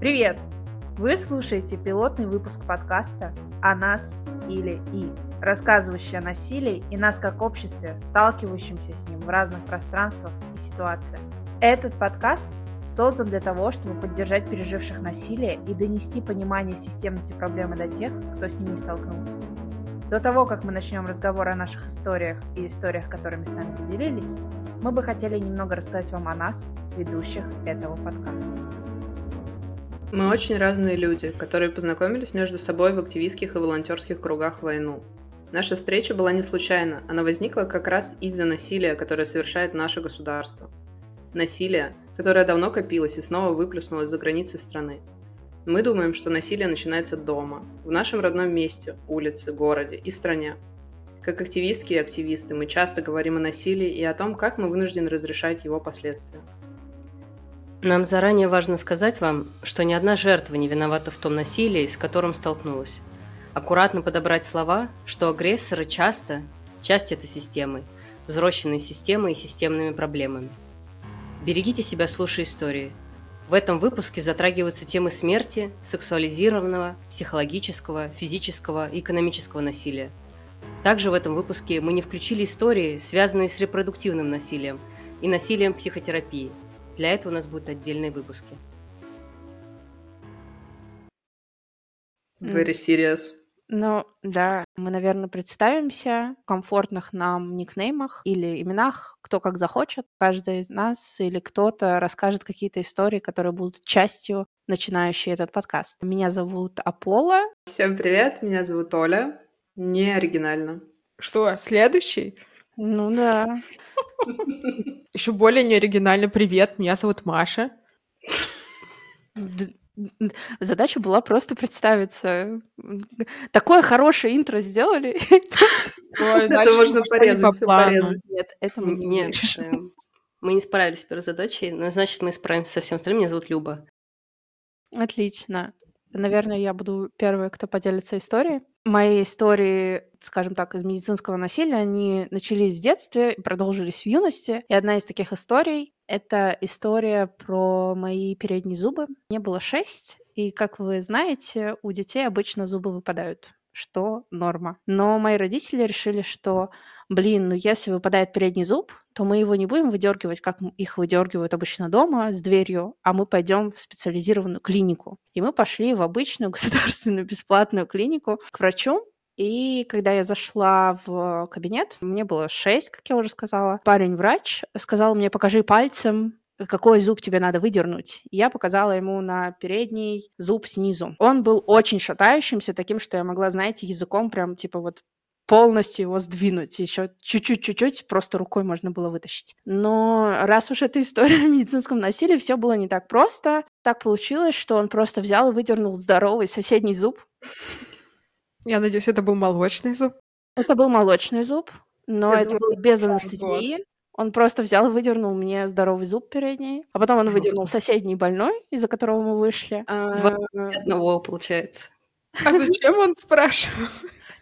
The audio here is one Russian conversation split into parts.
Привет! Вы слушаете пилотный выпуск подкаста «О нас или и», рассказывающий о насилии и нас как обществе, сталкивающимся с ним в разных пространствах и ситуациях. Этот подкаст создан для того, чтобы поддержать переживших насилие и донести понимание системности проблемы до тех, кто с ними столкнулся. До того, как мы начнем разговор о наших историях и историях, которыми с нами поделились, мы бы хотели немного рассказать вам о нас, ведущих этого подкаста. Мы очень разные люди, которые познакомились между собой в активистских и волонтерских кругах в войну. Наша встреча была не случайна, она возникла как раз из-за насилия, которое совершает наше государство. Насилие, которое давно копилось и снова выплеснулось за границы страны. Мы думаем, что насилие начинается дома, в нашем родном месте, улице, городе и стране. Как активистки и активисты мы часто говорим о насилии и о том, как мы вынуждены разрешать его последствия. Нам заранее важно сказать вам, что ни одна жертва не виновата в том насилии, с которым столкнулась. Аккуратно подобрать слова, что агрессоры часто часть этой системы, взросленной системой и системными проблемами. Берегите себя, слушая истории. В этом выпуске затрагиваются темы смерти, сексуализированного, психологического, физического и экономического насилия. Также в этом выпуске мы не включили истории, связанные с репродуктивным насилием и насилием психотерапии – для этого у нас будут отдельные выпуски. Very serious. Ну, да, мы, наверное, представимся в комфортных нам никнеймах или именах, кто как захочет. Каждый из нас или кто-то расскажет какие-то истории, которые будут частью начинающей этот подкаст. Меня зовут Аполло. Всем привет, меня зовут Оля. Не оригинально. Что, следующий? Ну да. Еще более неоригинально. Привет, меня зовут Маша. Задача была просто представиться. Такое хорошее интро сделали. Это можно порезать, порезать. Нет, это мы не Мы не справились с первой задачей, но значит, мы справимся со всем остальным. Меня зовут Люба. Отлично. Наверное, я буду первой, кто поделится историей. Мои истории, скажем так, из медицинского насилия, они начались в детстве и продолжились в юности. И одна из таких историй — это история про мои передние зубы. Мне было шесть, и, как вы знаете, у детей обычно зубы выпадают что норма. Но мои родители решили, что, блин, ну если выпадает передний зуб, то мы его не будем выдергивать, как их выдергивают обычно дома с дверью, а мы пойдем в специализированную клинику. И мы пошли в обычную государственную бесплатную клинику к врачу, и когда я зашла в кабинет, мне было шесть, как я уже сказала, парень-врач сказал мне, покажи пальцем, какой зуб тебе надо выдернуть. Я показала ему на передний зуб снизу. Он был очень шатающимся, таким, что я могла, знаете, языком прям типа вот полностью его сдвинуть. Еще чуть-чуть-чуть-чуть просто рукой можно было вытащить. Но раз уж эта история о медицинском насилии, все было не так просто. Так получилось, что он просто взял и выдернул здоровый соседний зуб. Я надеюсь, это был молочный зуб. Это был молочный зуб, но Я это думала, было без анестезии. Он просто взял и выдернул мне здоровый зуб передний, а потом он выдернул соседний больной, из-за которого мы вышли. Два а, одного, получается. А зачем он спрашивал?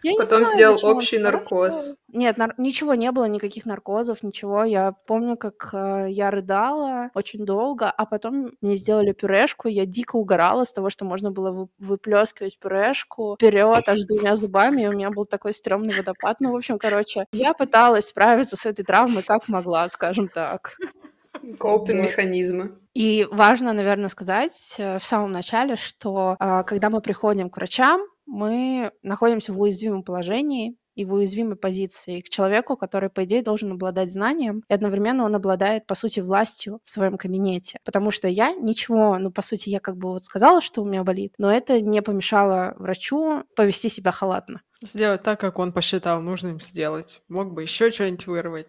Я Потом знаю, сделал общий наркоз. Нет, нар- ничего не было, никаких наркозов, ничего. Я помню, как э, я рыдала очень долго, а потом мне сделали пюрешку, я дико угорала с того, что можно было вы- выплескивать пюрешку вперед аж двумя зубами, и у меня был такой стрёмный водопад. Ну, в общем, короче, я пыталась справиться с этой травмой как могла, скажем так. Копинг-механизмы. И важно, наверное, сказать э, в самом начале, что э, когда мы приходим к врачам, мы находимся в уязвимом положении и в уязвимой позиции к человеку, который, по идее, должен обладать знанием, и одновременно он обладает, по сути, властью в своем кабинете. Потому что я ничего, ну, по сути, я как бы вот сказала, что у меня болит, но это не помешало врачу повести себя халатно. Сделать так, как он посчитал нужным сделать. Мог бы еще что-нибудь вырвать.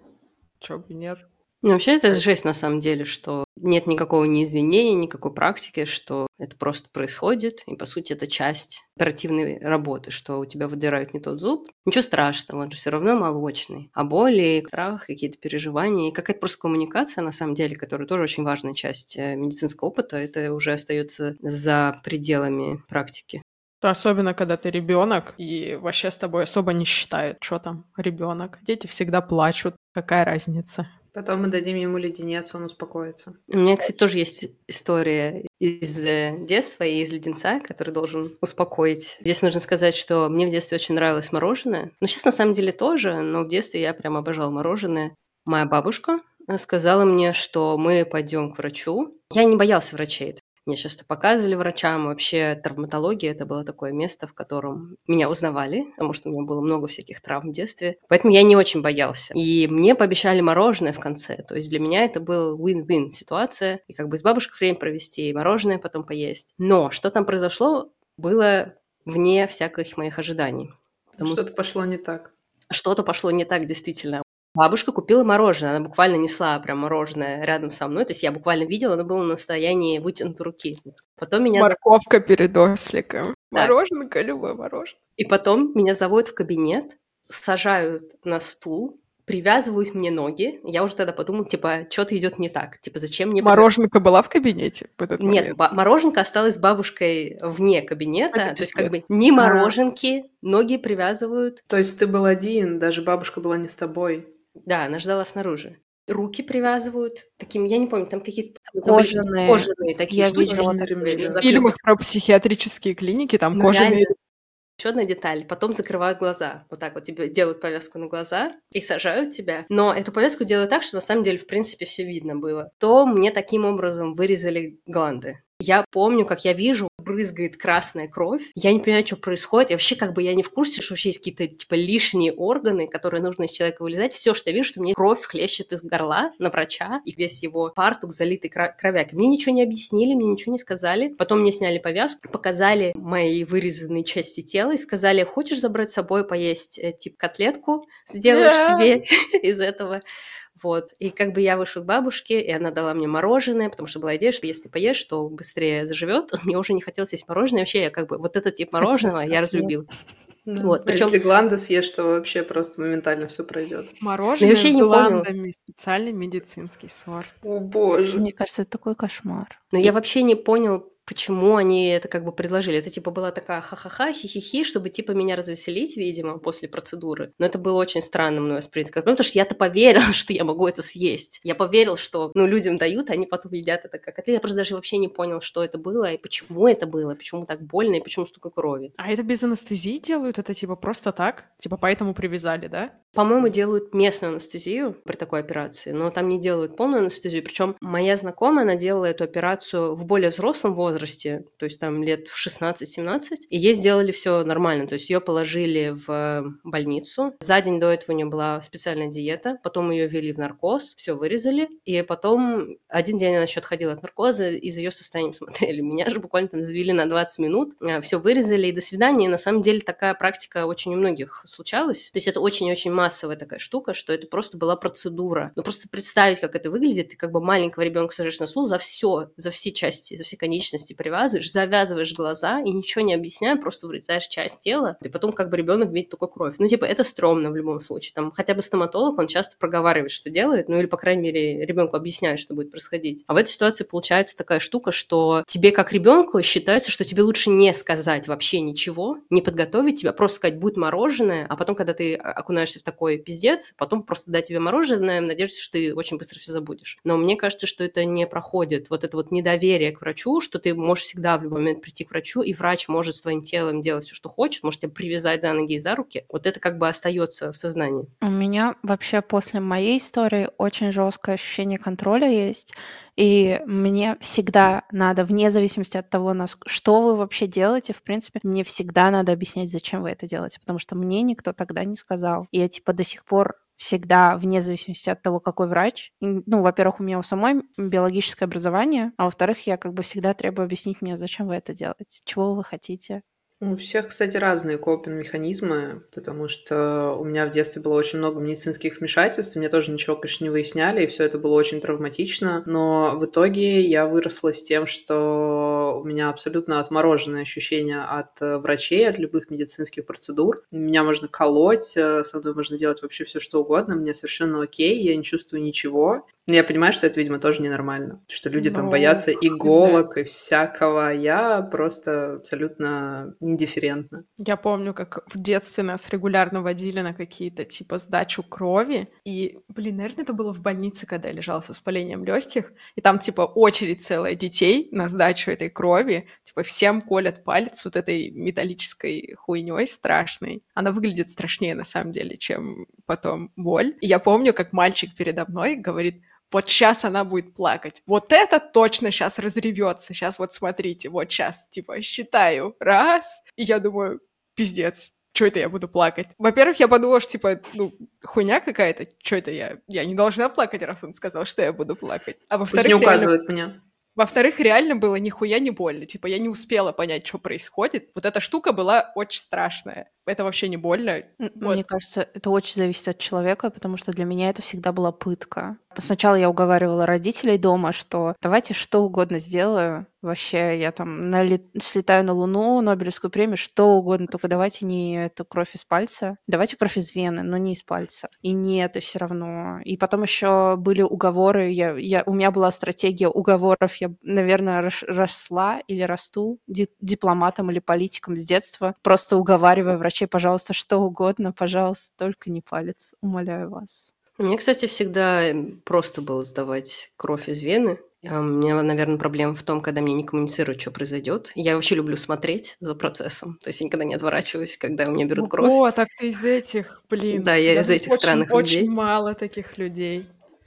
Чего бы нет. Ну, вообще это жесть на самом деле, что нет никакого ни извинения, никакой практики, что это просто происходит, и, по сути, это часть оперативной работы, что у тебя выдирают не тот зуб. Ничего страшного, он же все равно молочный. А боли, страх, какие-то переживания, и какая-то просто коммуникация, на самом деле, которая тоже очень важная часть э, медицинского опыта, это уже остается за пределами практики. Особенно, когда ты ребенок, и вообще с тобой особо не считают, что там ребенок. Дети всегда плачут. Какая разница? Потом мы дадим ему леденец, он успокоится. У меня, кстати, тоже есть история из э, детства и из леденца, который должен успокоить. Здесь нужно сказать, что мне в детстве очень нравилось мороженое. Ну, сейчас на самом деле тоже, но в детстве я прям обожала мороженое. Моя бабушка э, сказала мне, что мы пойдем к врачу. Я не боялся врачей. Мне часто показывали врачам. Вообще травматология – это было такое место, в котором меня узнавали, потому что у меня было много всяких травм в детстве. Поэтому я не очень боялся. И мне пообещали мороженое в конце. То есть для меня это был win-win ситуация. И как бы с бабушкой время провести, и мороженое потом поесть. Но что там произошло, было вне всяких моих ожиданий. Потому... Что-то пошло не так. Что-то пошло не так, действительно. Бабушка купила мороженое, она буквально несла прям мороженое рядом со мной, то есть я буквально видела, оно было на состоянии вытянутой руки. Потом меня... Морковка перед осликом. Мороженка, любое мороженое. И потом меня заводят в кабинет, сажают на стул, привязывают мне ноги. Я уже тогда подумала, типа, что-то идет не так. Типа, зачем мне... Мороженка была в кабинете в этот Нет, момент? мороженка осталась с бабушкой вне кабинета. Это то есть, как бы, ни мороженки, ноги привязывают. То есть ты был один, даже бабушка была не с тобой. Да, она ждала снаружи. Руки привязывают таким, я не помню, там какие-то кожаные, кожаные такие я штуки. видела В фильмах про психиатрические клиники там ну, кожаные... Реально. Еще одна деталь. Потом закрывают глаза. Вот так вот тебе делают повязку на глаза и сажают тебя. Но эту повязку делают так, что на самом деле, в принципе, все видно было. То мне таким образом вырезали гланды. Я помню, как я вижу, брызгает красная кровь. Я не понимаю, что происходит. И вообще, как бы я не в курсе, что вообще есть какие-то типа лишние органы, которые нужно из человека вылезать. Все, что я вижу, что мне кровь хлещет из горла на врача, и весь его фартук залитый кровяк. Мне ничего не объяснили, мне ничего не сказали. Потом мне сняли повязку, показали мои вырезанные части тела и сказали, хочешь забрать с собой поесть, типа, котлетку, сделаешь себе из этого. Вот. И как бы я вышла к бабушке, и она дала мне мороженое, потому что была идея, что если поешь, то быстрее заживет. Мне уже не хотелось есть мороженое. Вообще, я как бы вот этот тип мороженого я разлюбил. Да. Вот, причем... Если гланды съешь, то вообще просто моментально все пройдет. Мороженое с гландами, специальный медицинский сорт. О боже. Мне кажется, это такой кошмар. Но я вообще не понял, почему они это как бы предложили. Это типа была такая ха-ха-ха, хи-хи-хи, чтобы типа меня развеселить, видимо, после процедуры. Но это было очень странно мной воспринято. Ну, потому что я-то поверила, что я могу это съесть. Я поверил, что, ну, людям дают, а они потом едят это как котлет. Я просто даже вообще не понял, что это было, и почему это было, почему так больно, и почему столько крови. А это без анестезии делают? Это типа просто так? Типа поэтому привязали, да? По-моему, делают местную анестезию при такой операции, но там не делают полную анестезию. Причем моя знакомая, она делала эту операцию в более взрослом возрасте, то есть там лет в 16-17, и ей сделали все нормально. То есть ее положили в больницу. За день до этого у нее была специальная диета, потом ее ввели в наркоз, все вырезали, и потом один день она еще отходила от наркоза, и за ее состоянием смотрели. Меня же буквально там завели на 20 минут, а, все вырезали, и до свидания. И на самом деле такая практика очень у многих случалась. То есть это очень-очень массовая такая штука, что это просто была процедура. Ну, просто представить, как это выглядит, ты как бы маленького ребенка сажаешь на стул за все, за все части, за все конечности привязываешь, завязываешь глаза и ничего не объясняя, просто вырезаешь часть тела, и потом как бы ребенок видит только кровь. Ну, типа, это стрёмно в любом случае. Там хотя бы стоматолог, он часто проговаривает, что делает, ну, или, по крайней мере, ребенку объясняет, что будет происходить. А в этой ситуации получается такая штука, что тебе как ребенку считается, что тебе лучше не сказать вообще ничего, не подготовить тебя, просто сказать, будет мороженое, а потом, когда ты окунаешься в такой пиздец, потом просто дать тебе мороженое в что ты очень быстро все забудешь. Но мне кажется, что это не проходит. Вот это вот недоверие к врачу, что ты можешь всегда в любой момент прийти к врачу, и врач может с твоим телом делать все, что хочет, может тебя привязать за ноги и за руки. Вот это как бы остается в сознании. У меня вообще после моей истории очень жесткое ощущение контроля есть. И мне всегда надо, вне зависимости от того, что вы вообще делаете, в принципе, мне всегда надо объяснять, зачем вы это делаете, потому что мне никто тогда не сказал. И я, типа, до сих пор всегда, вне зависимости от того, какой врач. Ну, во-первых, у меня у самой биологическое образование, а во-вторых, я как бы всегда требую объяснить мне, зачем вы это делаете, чего вы хотите. У всех, кстати, разные копинг-механизмы, потому что у меня в детстве было очень много медицинских вмешательств, мне тоже ничего, конечно, не выясняли, и все это было очень травматично, но в итоге я выросла с тем, что у меня абсолютно отмороженное ощущение от э, врачей, от любых медицинских процедур. Меня можно колоть, э, со мной можно делать вообще все, что угодно, мне совершенно окей, я не чувствую ничего. Но я понимаю, что это, видимо, тоже ненормально, что люди ну, там боятся иголок и всякого. Я просто абсолютно индифферентно. Я помню, как в детстве нас регулярно водили на какие-то типа сдачу крови. И, блин, наверное, это было в больнице, когда я лежала с воспалением легких. И там типа очередь целая детей на сдачу этой крови. Типа всем колят палец вот этой металлической хуйней страшной. Она выглядит страшнее на самом деле, чем потом боль. И я помню, как мальчик передо мной говорит, вот сейчас она будет плакать. Вот это точно сейчас разревется. Сейчас вот смотрите, вот сейчас, типа, считаю. Раз. И я думаю, пиздец, что это я буду плакать? Во-первых, я подумала, что, типа, ну, хуйня какая-то, что это я? Я не должна плакать, раз он сказал, что я буду плакать. А во-вторых, не указывает реально... меня. Во-вторых, реально было нихуя не больно. Типа, я не успела понять, что происходит. Вот эта штука была очень страшная. Это вообще не больно. Мне вот. кажется, это очень зависит от человека, потому что для меня это всегда была пытка. Сначала я уговаривала родителей дома, что давайте что угодно сделаю. Вообще, я там налет... слетаю на Луну, Нобелевскую премию, что угодно, только давайте не эту кровь из пальца. Давайте кровь из вены, но не из пальца. И нет, и все равно. И потом еще были уговоры. Я, я, у меня была стратегия уговоров. Я, наверное, росла или расту дипломатом или политиком с детства, просто уговаривая врачей, пожалуйста, что угодно, пожалуйста, только не палец, умоляю вас. Мне, кстати, всегда просто было сдавать кровь из вены. А у меня, наверное, проблема в том, когда мне не коммуницируют, что произойдет. Я вообще люблю смотреть за процессом. То есть я никогда не отворачиваюсь, когда у меня берут кровь. О, так ты из этих, блин. Да, я из этих очень, странных очень людей. Очень мало таких людей.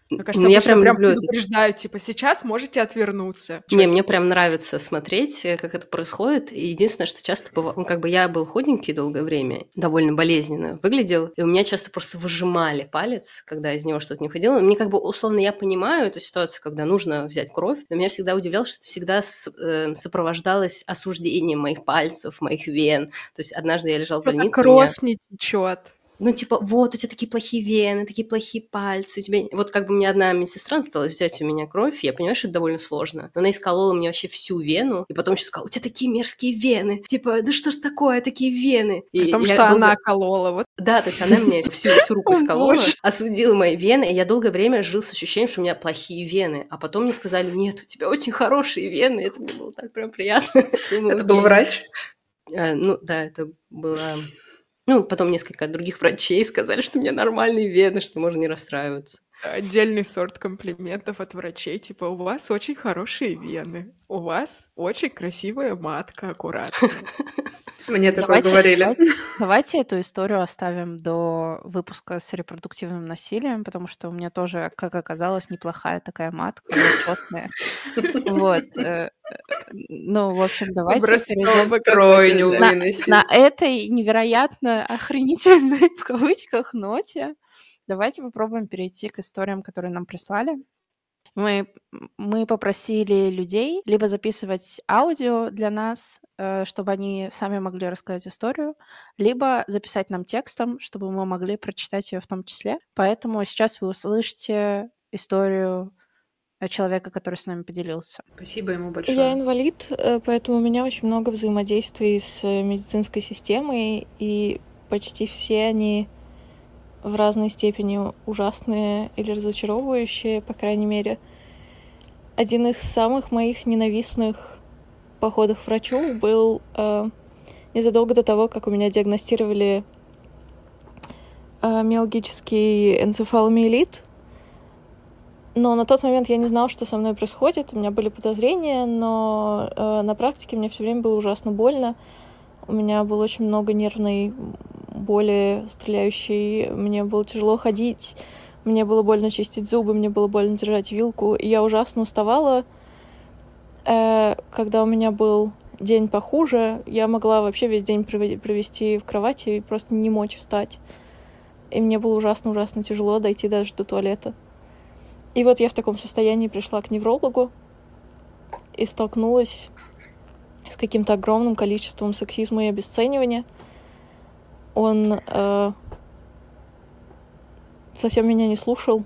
Мне кажется, я прям, прям люблю предупреждаю, типа, сейчас можете отвернуться. Не, мне прям нравится смотреть, э, как это происходит. И единственное, что часто бывало... Ну, как бы я был худенький долгое время, довольно болезненно выглядел, и у меня часто просто выжимали палец, когда из него что-то не входило. Мне как бы, условно, я понимаю эту ситуацию, когда нужно взять кровь, но меня всегда удивляло, что это всегда э, сопровождалось осуждением моих пальцев, моих вен. То есть однажды я лежал в больнице... Кровь меня... не течет ну, типа, вот, у тебя такие плохие вены, такие плохие пальцы, у тебя... Вот как бы мне одна медсестра пыталась взять у меня кровь, я понимаю, что это довольно сложно. Но она исколола мне вообще всю вену, и потом еще сказала, у тебя такие мерзкие вены. Типа, да что ж такое, такие вены? И Потому что долго... она колола, вот. Да, то есть она мне всю, всю руку исколола, осудила мои вены, и я долгое время жил с ощущением, что у меня плохие вены. А потом мне сказали, нет, у тебя очень хорошие вены, это мне было так прям приятно. Это был врач? Э, ну, да, это была ну, потом несколько других врачей сказали, что у меня нормальные вены, что можно не расстраиваться. Отдельный сорт комплиментов от врачей, типа, у вас очень хорошие вены, у вас очень красивая матка, аккуратная. Мне такое говорили. Давайте эту историю оставим до выпуска с репродуктивным насилием, потому что у меня тоже, как оказалось, неплохая такая матка, четная. Вот. Э, ну, в общем, давайте на этой невероятно охренительной, в кавычках, ноте Давайте попробуем перейти к историям, которые нам прислали. Мы, мы попросили людей либо записывать аудио для нас, э, чтобы они сами могли рассказать историю, либо записать нам текстом, чтобы мы могли прочитать ее в том числе. Поэтому сейчас вы услышите историю человека, который с нами поделился. Спасибо ему большое. Я инвалид, э, поэтому у меня очень много взаимодействий с медицинской системой, и почти все они в разной степени ужасные или разочаровывающие, по крайней мере. Один из самых моих ненавистных походов к врачу был э, незадолго до того, как у меня диагностировали э, миалгический энцефаломиелит. Но на тот момент я не знала, что со мной происходит. У меня были подозрения, но э, на практике мне все время было ужасно больно. У меня было очень много нервной боли стреляющей, мне было тяжело ходить, мне было больно чистить зубы, мне было больно держать вилку, и я ужасно уставала. Э, когда у меня был день похуже, я могла вообще весь день провести в кровати и просто не мочь встать. И мне было ужасно-ужасно тяжело дойти даже до туалета. И вот я в таком состоянии пришла к неврологу и столкнулась с каким-то огромным количеством сексизма и обесценивания — он э, совсем меня не слушал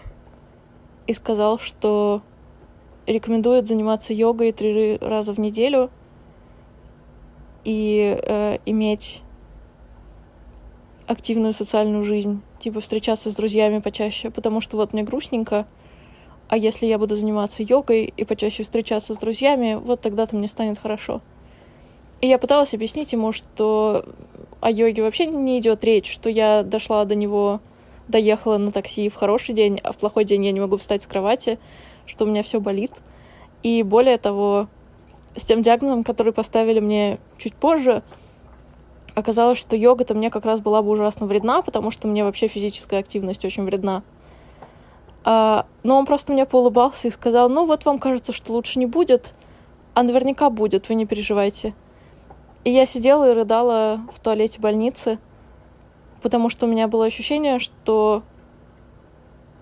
и сказал, что рекомендует заниматься йогой три раза в неделю и э, иметь активную социальную жизнь, типа встречаться с друзьями почаще, потому что вот мне грустненько, а если я буду заниматься йогой и почаще встречаться с друзьями, вот тогда-то мне станет хорошо. И я пыталась объяснить ему, что о йоге вообще не идет речь, что я дошла до него, доехала на такси в хороший день, а в плохой день я не могу встать с кровати, что у меня все болит. И более того, с тем диагнозом, который поставили мне чуть позже, оказалось, что йога-то мне как раз была бы ужасно вредна, потому что мне вообще физическая активность очень вредна. А, но он просто мне поулыбался и сказал, ну вот вам кажется, что лучше не будет, а наверняка будет, вы не переживайте. И я сидела и рыдала в туалете больницы, потому что у меня было ощущение, что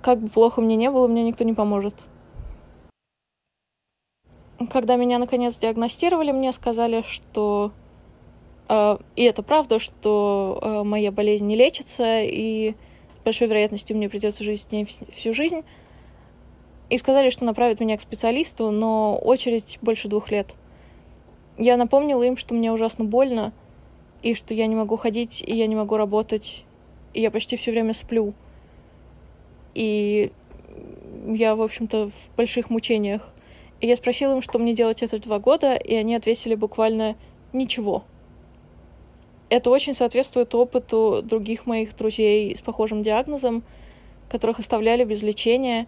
как бы плохо мне не было, мне никто не поможет. Когда меня наконец диагностировали, мне сказали, что э, и это правда, что э, моя болезнь не лечится, и с большой вероятностью мне придется жить с ней всю жизнь. И сказали, что направят меня к специалисту, но очередь больше двух лет. Я напомнила им, что мне ужасно больно, и что я не могу ходить, и я не могу работать, и я почти все время сплю. И я, в общем-то, в больших мучениях. И я спросила им, что мне делать это два года, и они ответили буквально ничего. Это очень соответствует опыту других моих друзей с похожим диагнозом, которых оставляли без лечения.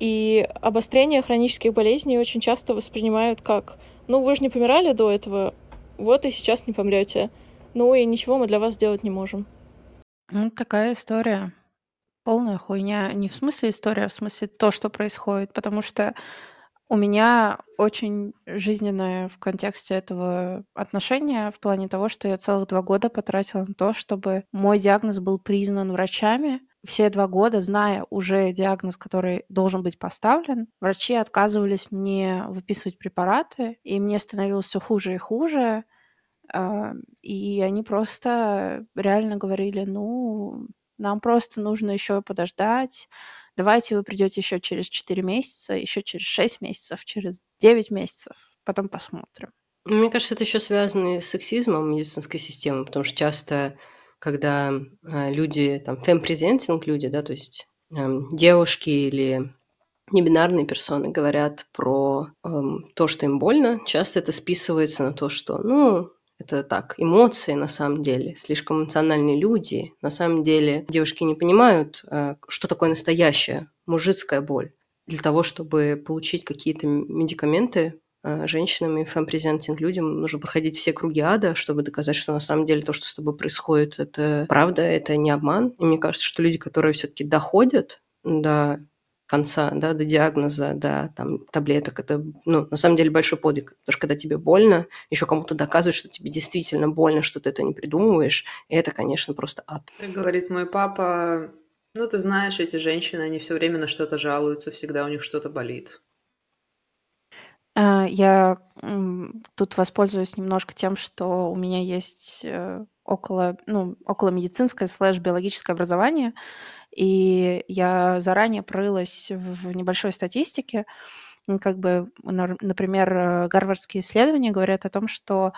И обострение хронических болезней очень часто воспринимают как ну, вы же не помирали до этого, вот и сейчас не помрете. Ну и ничего мы для вас сделать не можем. Ну, такая история. Полная хуйня. Не в смысле история, а в смысле то, что происходит. Потому что у меня очень жизненное в контексте этого отношения в плане того, что я целых два года потратила на то, чтобы мой диагноз был признан врачами, все два года, зная уже диагноз, который должен быть поставлен, врачи отказывались мне выписывать препараты, и мне становилось все хуже и хуже. А, и они просто реально говорили, ну, нам просто нужно еще подождать, давайте вы придете еще через 4 месяца, еще через 6 месяцев, через 9 месяцев, потом посмотрим. Мне кажется, это еще связано с сексизмом медицинской системы, потому что часто когда э, люди, там, фем-презентинг люди, да, то есть э, девушки или небинарные персоны говорят про э, то, что им больно, часто это списывается на то, что, ну, это так, эмоции на самом деле, слишком эмоциональные люди. На самом деле девушки не понимают, э, что такое настоящая мужицкая боль. Для того, чтобы получить какие-то медикаменты, женщинам и фэм-презентинг людям нужно проходить все круги ада, чтобы доказать, что на самом деле то, что с тобой происходит, это правда, это не обман. И мне кажется, что люди, которые все-таки доходят до конца, да, до диагноза, до там, таблеток, это, ну, на самом деле большой подвиг. Потому что когда тебе больно, еще кому-то доказывать, что тебе действительно больно, что ты это не придумываешь, это, конечно, просто ад. Как говорит мой папа, ну, ты знаешь, эти женщины, они все время на что-то жалуются, всегда у них что-то болит. А, я тут воспользуюсь немножко тем, что у меня есть э, около, ну, около медицинское слэш биологическое образование, и я заранее прорылась в небольшой статистике. Как бы, например, э, гарвардские исследования говорят о том, что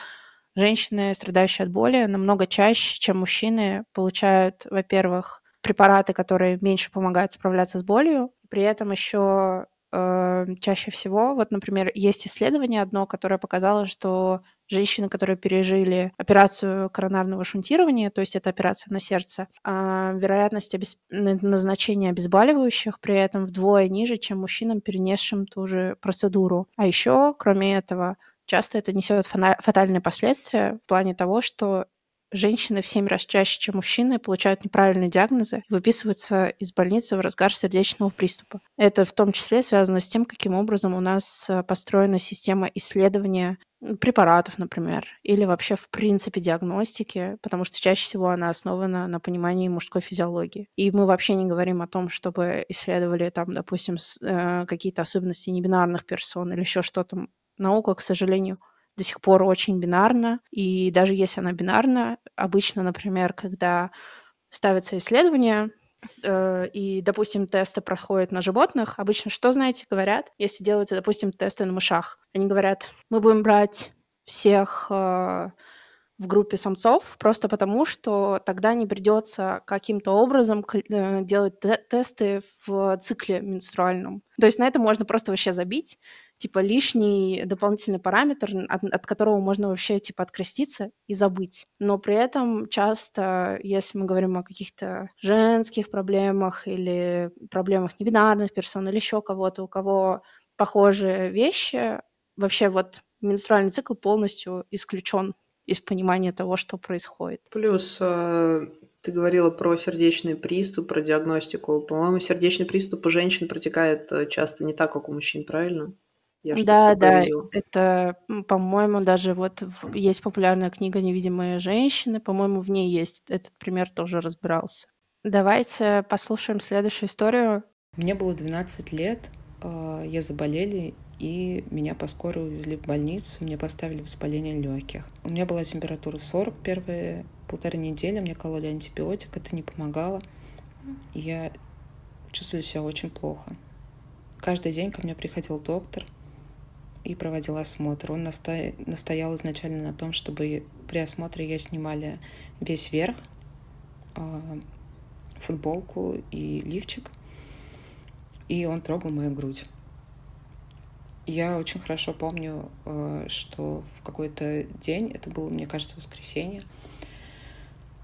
женщины, страдающие от боли, намного чаще, чем мужчины, получают, во-первых, препараты, которые меньше помогают справляться с болью. При этом еще э, чаще всего, вот, например, есть исследование одно, которое показало, что женщины, которые пережили операцию коронарного шунтирования, то есть это операция на сердце, э, вероятность обесп... назначения обезболивающих при этом вдвое ниже, чем мужчинам, перенесшим ту же процедуру. А еще, кроме этого, часто это несет фатальные последствия в плане того, что женщины в семь раз чаще, чем мужчины, получают неправильные диагнозы и выписываются из больницы в разгар сердечного приступа. Это в том числе связано с тем, каким образом у нас э, построена система исследования препаратов, например, или вообще в принципе диагностики, потому что чаще всего она основана на понимании мужской физиологии. И мы вообще не говорим о том, чтобы исследовали там, допустим, э, какие-то особенности небинарных персон или еще что-то. Наука, к сожалению, до сих пор очень бинарна. И даже если она бинарна, обычно, например, когда ставится исследование, э, и, допустим, тесты проходят на животных, обычно что, знаете, говорят, если делаются, допустим, тесты на мышах? Они говорят, мы будем брать всех э, в группе самцов, просто потому что тогда не придется каким-то образом э, делать тесты в цикле менструальном. То есть на это можно просто вообще забить, типа лишний дополнительный параметр, от, от которого можно вообще типа откреститься и забыть. Но при этом часто, если мы говорим о каких-то женских проблемах или проблемах небинарных персон или еще кого-то, у кого похожие вещи, вообще вот менструальный цикл полностью исключен из понимания того, что происходит. Плюс э, ты говорила про сердечный приступ, про диагностику. По-моему, сердечный приступ у женщин протекает э, часто не так, как у мужчин, правильно? Я да, да, это, по-моему, даже вот есть популярная книга «Невидимые женщины», по-моему, в ней есть этот пример, тоже разбирался. Давайте послушаем следующую историю. Мне было 12 лет, я заболели, и меня по скорой увезли в больницу, мне поставили воспаление легких. У меня была температура 40 первые полторы недели, мне кололи антибиотик, это не помогало. Я чувствую себя очень плохо. Каждый день ко мне приходил доктор и проводил осмотр. Он настоя... настоял изначально на том, чтобы при осмотре я снимали весь верх, а, футболку и лифчик, и он трогал мою грудь. Я очень хорошо помню, э, что в какой-то день, это было, мне кажется, воскресенье,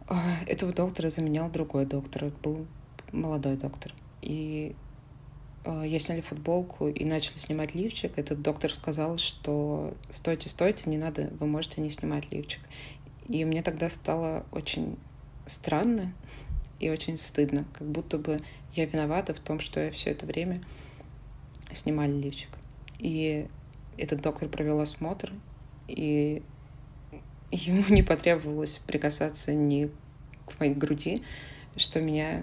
э, этого доктора заменял другой доктор. Это был молодой доктор. И э, я сняли футболку и начали снимать лифчик. Этот доктор сказал, что стойте, стойте, не надо, вы можете не снимать лифчик. И мне тогда стало очень странно и очень стыдно, как будто бы я виновата в том, что я все это время снимали лифчик. И этот доктор провел осмотр, и ему не потребовалось прикасаться ни к моей груди, что меня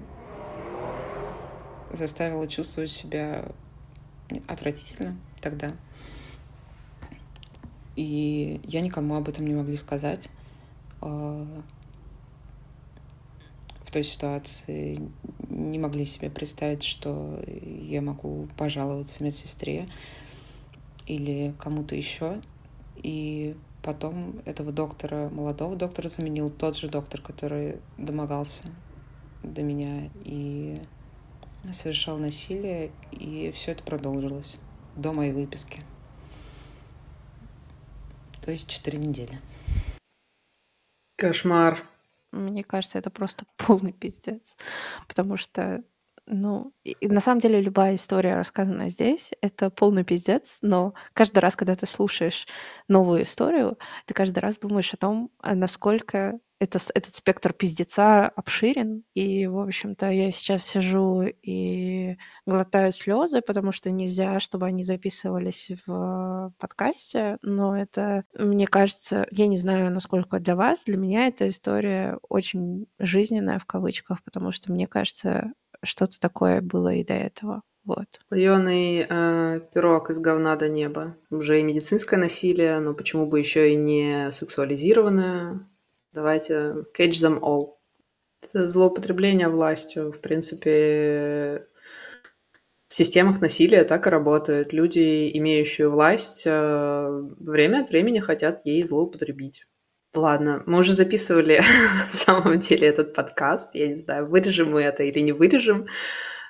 заставило чувствовать себя отвратительно тогда. И я никому об этом не могли сказать. Той ситуации не могли себе представить, что я могу пожаловаться медсестре, или кому-то еще. И потом этого доктора, молодого доктора заменил тот же доктор, который домогался до меня и совершал насилие, и все это продолжилось до моей выписки. То есть четыре недели. Кошмар. Мне кажется, это просто полный пиздец. Потому что ну, и на самом деле любая история, рассказанная здесь, это полный пиздец, но каждый раз, когда ты слушаешь новую историю, ты каждый раз думаешь о том, а насколько это, этот спектр пиздеца обширен. И, в общем-то, я сейчас сижу и глотаю слезы, потому что нельзя, чтобы они записывались в подкасте. Но это, мне кажется, я не знаю, насколько для вас, для меня эта история очень жизненная в кавычках, потому что мне кажется, что-то такое было и до этого. Вот. Слоеный э, пирог из говна до неба. Уже и медицинское насилие, но почему бы еще и не сексуализированное? Давайте catch them all. Это злоупотребление властью. В принципе, в системах насилия так и работает. Люди, имеющие власть, э, время от времени хотят ей злоупотребить. Ладно, мы уже записывали на самом деле этот подкаст. Я не знаю, вырежем мы это или не вырежем.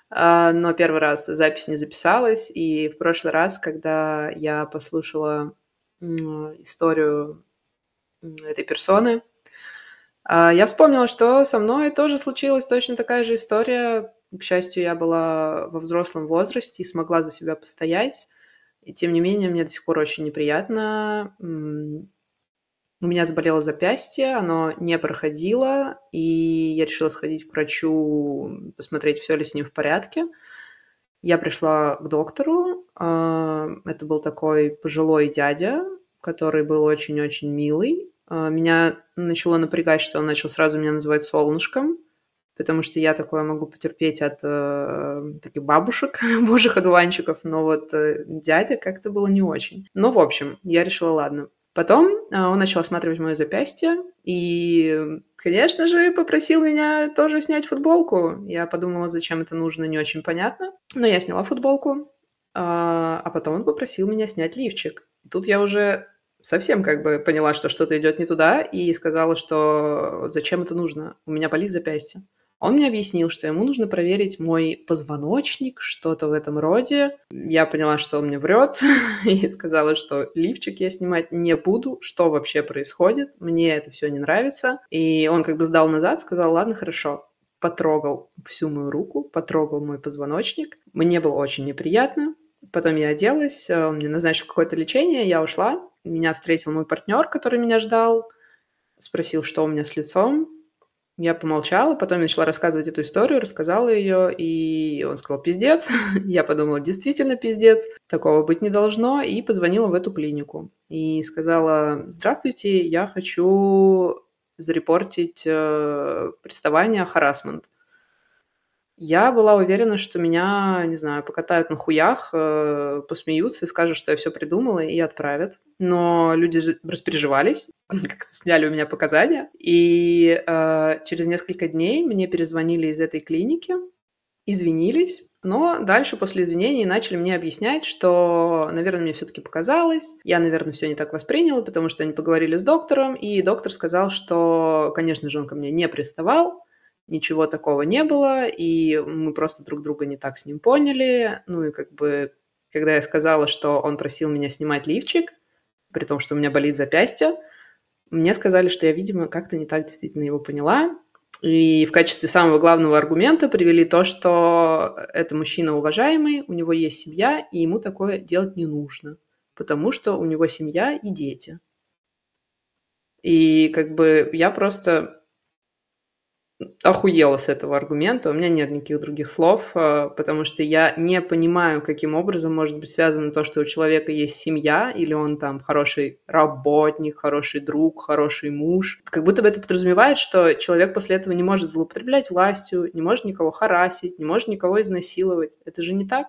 А, но первый раз запись не записалась. И в прошлый раз, когда я послушала историю этой персоны, я вспомнила, что со мной тоже случилась точно такая же история. К счастью, я была во взрослом возрасте и смогла за себя постоять. И тем не менее, мне до сих пор очень неприятно у меня заболело запястье, оно не проходило, и я решила сходить к врачу, посмотреть, все ли с ним в порядке. Я пришла к доктору. А, это был такой пожилой дядя, который был очень-очень милый. А, меня начало напрягать, что он начал сразу меня называть солнышком, потому что я такое могу потерпеть от э, таких бабушек, божьих одуванчиков, но вот э, дядя как-то было не очень. Но, в общем, я решила, ладно, Потом а, он начал осматривать мое запястье и, конечно же, попросил меня тоже снять футболку. Я подумала, зачем это нужно, не очень понятно. Но я сняла футболку, а, а потом он попросил меня снять лифчик. Тут я уже совсем как бы поняла, что что-то идет не туда, и сказала, что зачем это нужно, у меня болит запястье. Он мне объяснил, что ему нужно проверить мой позвоночник, что-то в этом роде. Я поняла, что он мне врет, и сказала, что лифчик я снимать не буду, что вообще происходит, мне это все не нравится. И он как бы сдал назад, сказал, ладно, хорошо. Потрогал всю мою руку, потрогал мой позвоночник. Мне было очень неприятно. Потом я оделась, э, мне назначил какое-то лечение, я ушла. Меня встретил мой партнер, который меня ждал, спросил, что у меня с лицом. Я помолчала, потом я начала рассказывать эту историю, рассказала ее, и он сказал «пиздец». я подумала «действительно пиздец, такого быть не должно», и позвонила в эту клинику. И сказала «здравствуйте, я хочу зарепортить э, приставание, харасмент». Я была уверена, что меня, не знаю, покатают на хуях, э, посмеются и скажут, что я все придумала, и отправят. Но люди распереживались, как сняли у меня показания. И э, через несколько дней мне перезвонили из этой клиники, извинились, но дальше после извинений начали мне объяснять, что, наверное, мне все-таки показалось, я, наверное, все не так восприняла, потому что они поговорили с доктором, и доктор сказал, что, конечно же, он ко мне не приставал, ничего такого не было, и мы просто друг друга не так с ним поняли. Ну и как бы, когда я сказала, что он просил меня снимать лифчик, при том, что у меня болит запястье, мне сказали, что я, видимо, как-то не так действительно его поняла. И в качестве самого главного аргумента привели то, что это мужчина уважаемый, у него есть семья, и ему такое делать не нужно, потому что у него семья и дети. И как бы я просто охуела с этого аргумента. У меня нет никаких других слов, э, потому что я не понимаю, каким образом может быть связано то, что у человека есть семья, или он там хороший работник, хороший друг, хороший муж. Как будто бы это подразумевает, что человек после этого не может злоупотреблять властью, не может никого харасить, не может никого изнасиловать. Это же не так.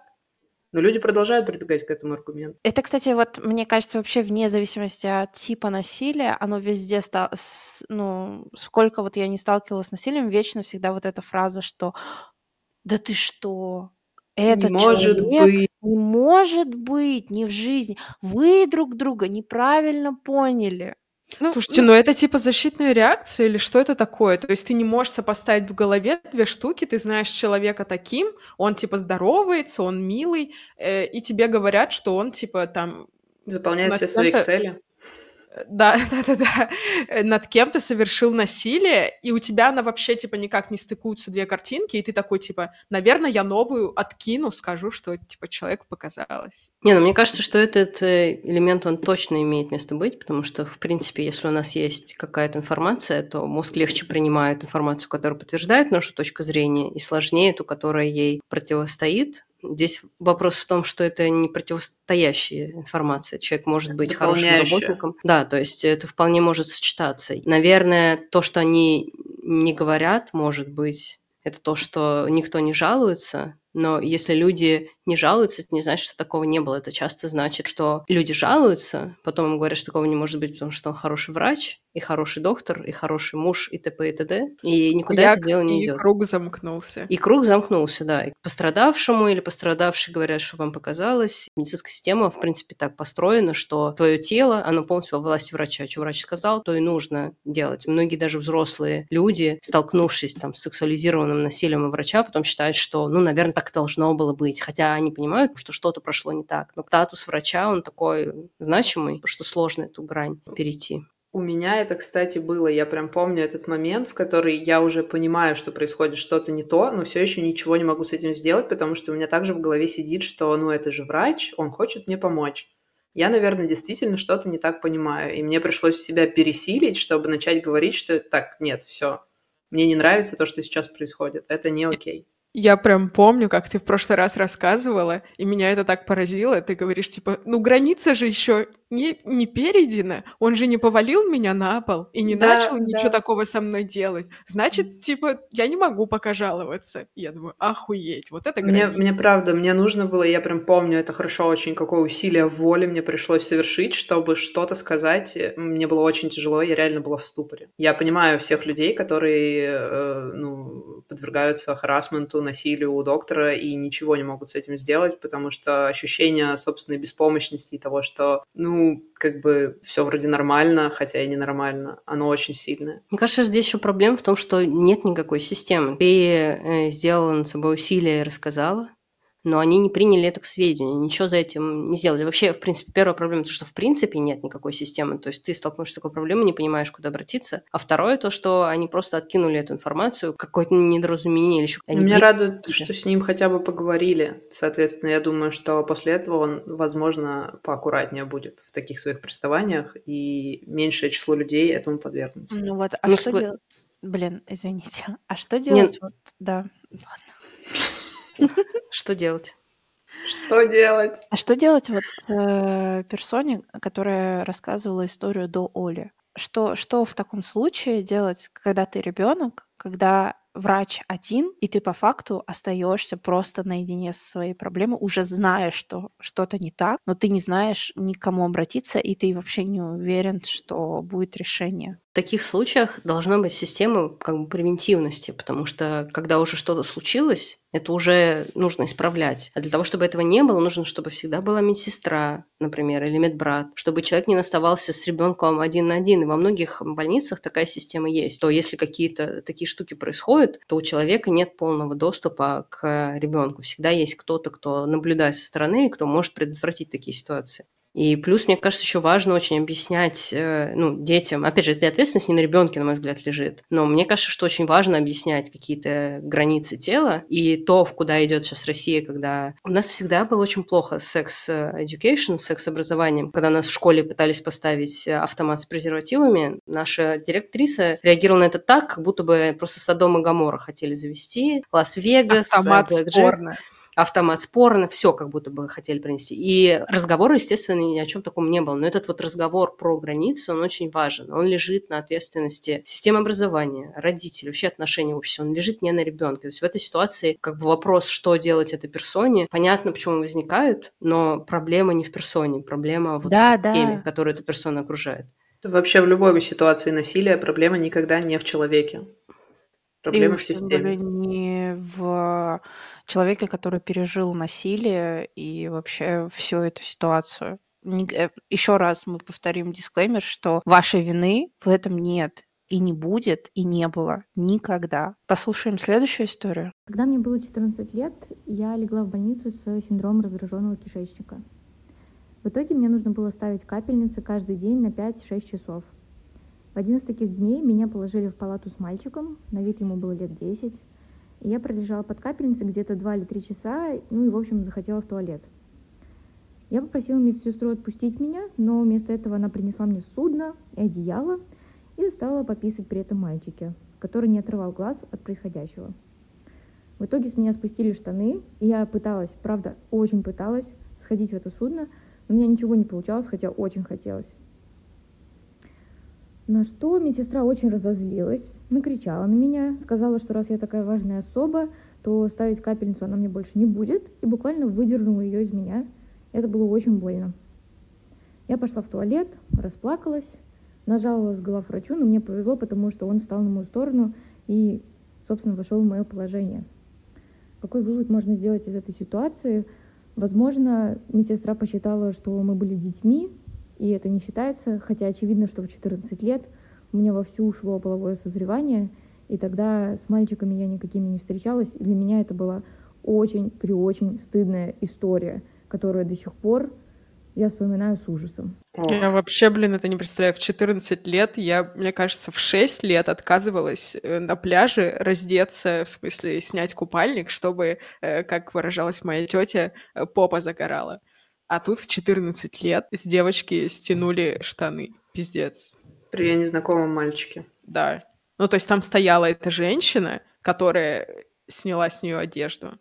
Но люди продолжают прибегать к этому аргументу. Это, кстати, вот мне кажется, вообще вне зависимости от типа насилия, оно везде, ста- ну, сколько вот я не сталкивалась с насилием, вечно всегда вот эта фраза, что «да ты что, это не может человек быть. не может быть, не в жизни, вы друг друга неправильно поняли». Ну, Слушайте, ну, ну это типа защитная реакция или что это такое? То есть ты не можешь сопоставить в голове две штуки, ты знаешь человека таким, он типа здоровается, он милый, э, и тебе говорят, что он типа там... Заполняет все свои Excel да, да, да, да, над кем-то совершил насилие, и у тебя она вообще, типа, никак не стыкуются две картинки, и ты такой, типа, наверное, я новую откину, скажу, что, типа, человеку показалось. Не, ну мне кажется, что этот э, элемент, он точно имеет место быть, потому что, в принципе, если у нас есть какая-то информация, то мозг легче принимает информацию, которая подтверждает нашу точку зрения, и сложнее ту, которая ей противостоит, Здесь вопрос в том, что это не противостоящая информация. Человек может быть хорошим работником. Да, то есть это вполне может сочетаться. Наверное, то, что они не говорят, может быть, это то, что никто не жалуется, но если люди не жалуются, это не значит, что такого не было. Это часто значит, что люди жалуются, потом им говорят, что такого не может быть, потому что он хороший врач, и хороший доктор, и хороший муж, и т.п. и т.д. И никуда Хуяк, это дело не и идет. И круг замкнулся. И круг замкнулся, да. И пострадавшему или пострадавший говорят, что вам показалось. Медицинская система, в принципе, так построена, что твое тело, оно полностью во власти врача. Что врач сказал, то и нужно делать. Многие даже взрослые люди, столкнувшись там с сексуализированным насилием у врача, потом считают, что, ну, наверное, так должно было быть. Хотя они понимают, что что-то прошло не так. Но статус врача, он такой значимый, что сложно эту грань перейти. У меня это, кстати, было. Я прям помню этот момент, в который я уже понимаю, что происходит что-то не то, но все еще ничего не могу с этим сделать, потому что у меня также в голове сидит, что ну это же врач, он хочет мне помочь. Я, наверное, действительно что-то не так понимаю. И мне пришлось себя пересилить, чтобы начать говорить, что так, нет, все. Мне не нравится то, что сейчас происходит. Это не окей. Я прям помню, как ты в прошлый раз рассказывала, и меня это так поразило. Ты говоришь, типа, ну граница же еще не, не перейдена. Он же не повалил меня на пол и не да, начал да. ничего такого со мной делать. Значит, типа, я не могу пока жаловаться. Я думаю, охуеть, вот это граница. Мне, мне правда, мне нужно было, я прям помню, это хорошо очень, какое усилие воли мне пришлось совершить, чтобы что-то сказать. Мне было очень тяжело, я реально была в ступоре. Я понимаю всех людей, которые, э, ну, подвергаются харасменту, насилию у доктора и ничего не могут с этим сделать, потому что ощущение собственной беспомощности и того, что, ну, как бы все вроде нормально, хотя и ненормально, оно очень сильное. Мне кажется, здесь еще проблема в том, что нет никакой системы. Ты э, сделала над собой усилия и рассказала, но они не приняли это к сведению, ничего за этим не сделали. Вообще, в принципе, первая проблема, то, что в принципе нет никакой системы, то есть ты столкнешься с такой проблемой, не понимаешь, куда обратиться. А второе, то, что они просто откинули эту информацию, какое-то недоразумение или еще... Они Меня радует, что с ним хотя бы поговорили. Соответственно, я думаю, что после этого он, возможно, поаккуратнее будет в таких своих приставаниях, и меньшее число людей этому подвергнется. Ну вот, а ну, что ск... делать? Блин, извините. А что делать? Нет. Вот, да, ладно. Что делать? Что делать? А что делать вот э, персоне, которая рассказывала историю до Оли? Что, что в таком случае делать, когда ты ребенок, когда врач один, и ты по факту остаешься просто наедине со своей проблемой, уже зная, что что-то не так, но ты не знаешь никому обратиться, и ты вообще не уверен, что будет решение. В таких случаях должна быть система как бы превентивности, потому что когда уже что-то случилось, это уже нужно исправлять. А для того, чтобы этого не было, нужно, чтобы всегда была медсестра, например, или медбрат, чтобы человек не оставался с ребенком один на один. И во многих больницах такая система есть. То если какие-то такие штуки происходят, то у человека нет полного доступа к ребенку. Всегда есть кто-то, кто наблюдает со стороны, кто может предотвратить такие ситуации. И плюс, мне кажется, еще важно очень объяснять э, ну, детям. Опять же, эта ответственность не на ребенке, на мой взгляд, лежит. Но мне кажется, что очень важно объяснять какие-то границы тела и то, в куда идет сейчас Россия, когда у нас всегда было очень плохо секс-education, секс-образованием. Когда нас в школе пытались поставить автомат с презервативами, наша директриса реагировала на это так, как будто бы просто Содом и Гамора хотели завести, Лас-Вегас, автомат спорно автомат спорно, все как будто бы хотели принести. И разговора, естественно, ни о чем таком не было. Но этот вот разговор про границу, он очень важен. Он лежит на ответственности системы образования, родителей, вообще отношений в обществе. Он лежит не на ребенке. То есть в этой ситуации как бы вопрос, что делать этой персоне, понятно, почему он возникает, но проблема не в персоне, проблема вот да, в системе, да. которую эта персона окружает. Вообще в любой ситуации насилия проблема никогда не в человеке. Проблема И в системе. не в человека, который пережил насилие и вообще всю эту ситуацию. Э, Еще раз мы повторим дисклеймер, что вашей вины в этом нет и не будет, и не было никогда. Послушаем следующую историю. Когда мне было 14 лет, я легла в больницу с синдромом раздраженного кишечника. В итоге мне нужно было ставить капельницы каждый день на 5-6 часов. В один из таких дней меня положили в палату с мальчиком, на вид ему было лет 10. И я пролежала под капельницей где-то 2 или 3 часа, ну и, в общем, захотела в туалет. Я попросила медсестру отпустить меня, но вместо этого она принесла мне судно и одеяло и стала пописать при этом мальчике, который не отрывал глаз от происходящего. В итоге с меня спустили штаны, и я пыталась, правда, очень пыталась сходить в это судно, но у меня ничего не получалось, хотя очень хотелось. На что медсестра очень разозлилась, накричала на меня, сказала, что раз я такая важная особа, то ставить капельницу она мне больше не будет, и буквально выдернула ее из меня. Это было очень больно. Я пошла в туалет, расплакалась, нажаловалась главврачу, но мне повезло, потому что он встал на мою сторону и, собственно, вошел в мое положение. Какой вывод можно сделать из этой ситуации? Возможно, медсестра посчитала, что мы были детьми, и это не считается, хотя очевидно, что в 14 лет у меня вовсю ушло половое созревание, и тогда с мальчиками я никакими не встречалась, и для меня это была очень при очень стыдная история, которую до сих пор я вспоминаю с ужасом. Я вообще, блин, это не представляю. В 14 лет я, мне кажется, в 6 лет отказывалась э, на пляже раздеться, в смысле снять купальник, чтобы, э, как выражалась моя тетя, э, попа загорала. А тут в 14 лет с девочки стянули штаны. Пиздец. При незнакомом мальчике. Да. Ну, то есть там стояла эта женщина, которая сняла с нее одежду.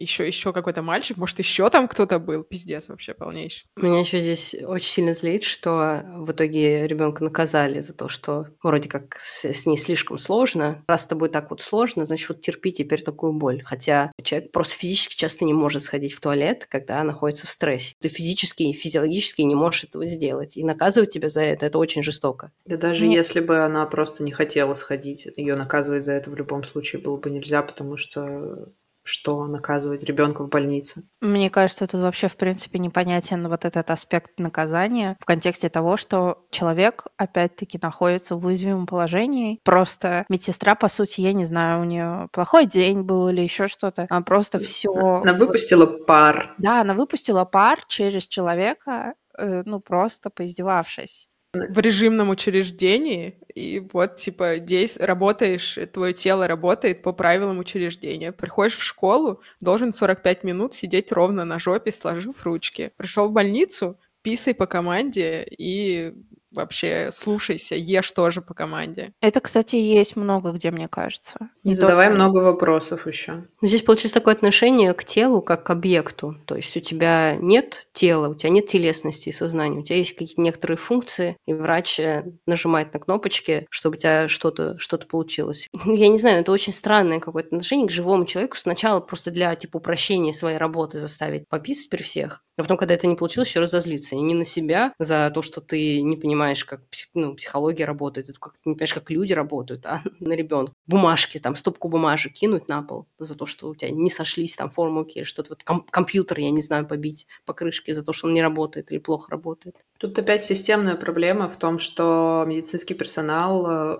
Еще еще какой-то мальчик, может, еще там кто-то был. Пиздец вообще полнейший. Меня еще здесь очень сильно злит, что в итоге ребенка наказали за то, что вроде как с, с ней слишком сложно. Раз с тобой так вот сложно, значит, вот терпи теперь такую боль. Хотя человек просто физически часто не может сходить в туалет, когда находится в стрессе. Ты физически и физиологически не можешь этого сделать. И наказывать тебя за это, это очень жестоко. Да даже ну, если бы она просто не хотела сходить, ее наказывать за это в любом случае было бы нельзя, потому что что наказывать ребенка в больнице. Мне кажется, тут вообще, в принципе, непонятен вот этот аспект наказания в контексте того, что человек, опять-таки, находится в уязвимом положении. Просто медсестра, по сути, я не знаю, у нее плохой день был или еще что-то. Она просто все... Она выпустила пар. Да, она выпустила пар через человека, э, ну, просто поиздевавшись в режимном учреждении, и вот, типа, здесь работаешь, твое тело работает по правилам учреждения. Приходишь в школу, должен 45 минут сидеть ровно на жопе, сложив ручки. Пришел в больницу, писай по команде и вообще слушайся, ешь тоже по команде. Это, кстати, есть много где, мне кажется. Не задавай только... много вопросов еще. Но здесь получается такое отношение к телу как к объекту. То есть у тебя нет тела, у тебя нет телесности и сознания, у тебя есть какие-то некоторые функции, и врач э, нажимает на кнопочки, чтобы у тебя что-то что получилось. Я не знаю, это очень странное какое-то отношение к живому человеку. Сначала просто для типа упрощения своей работы заставить пописать при всех, а потом, когда это не получилось, еще разозлиться. И не на себя за то, что ты не понимаешь, понимаешь, как ну, психология работает, как ты не понимаешь, как люди работают, а на ребенка. Бумажки, там, стопку бумажек кинуть на пол за то, что у тебя не сошлись там формулки что-то. Вот ком- компьютер, я не знаю, побить по крышке за то, что он не работает или плохо работает. Тут опять системная проблема в том, что медицинский персонал э,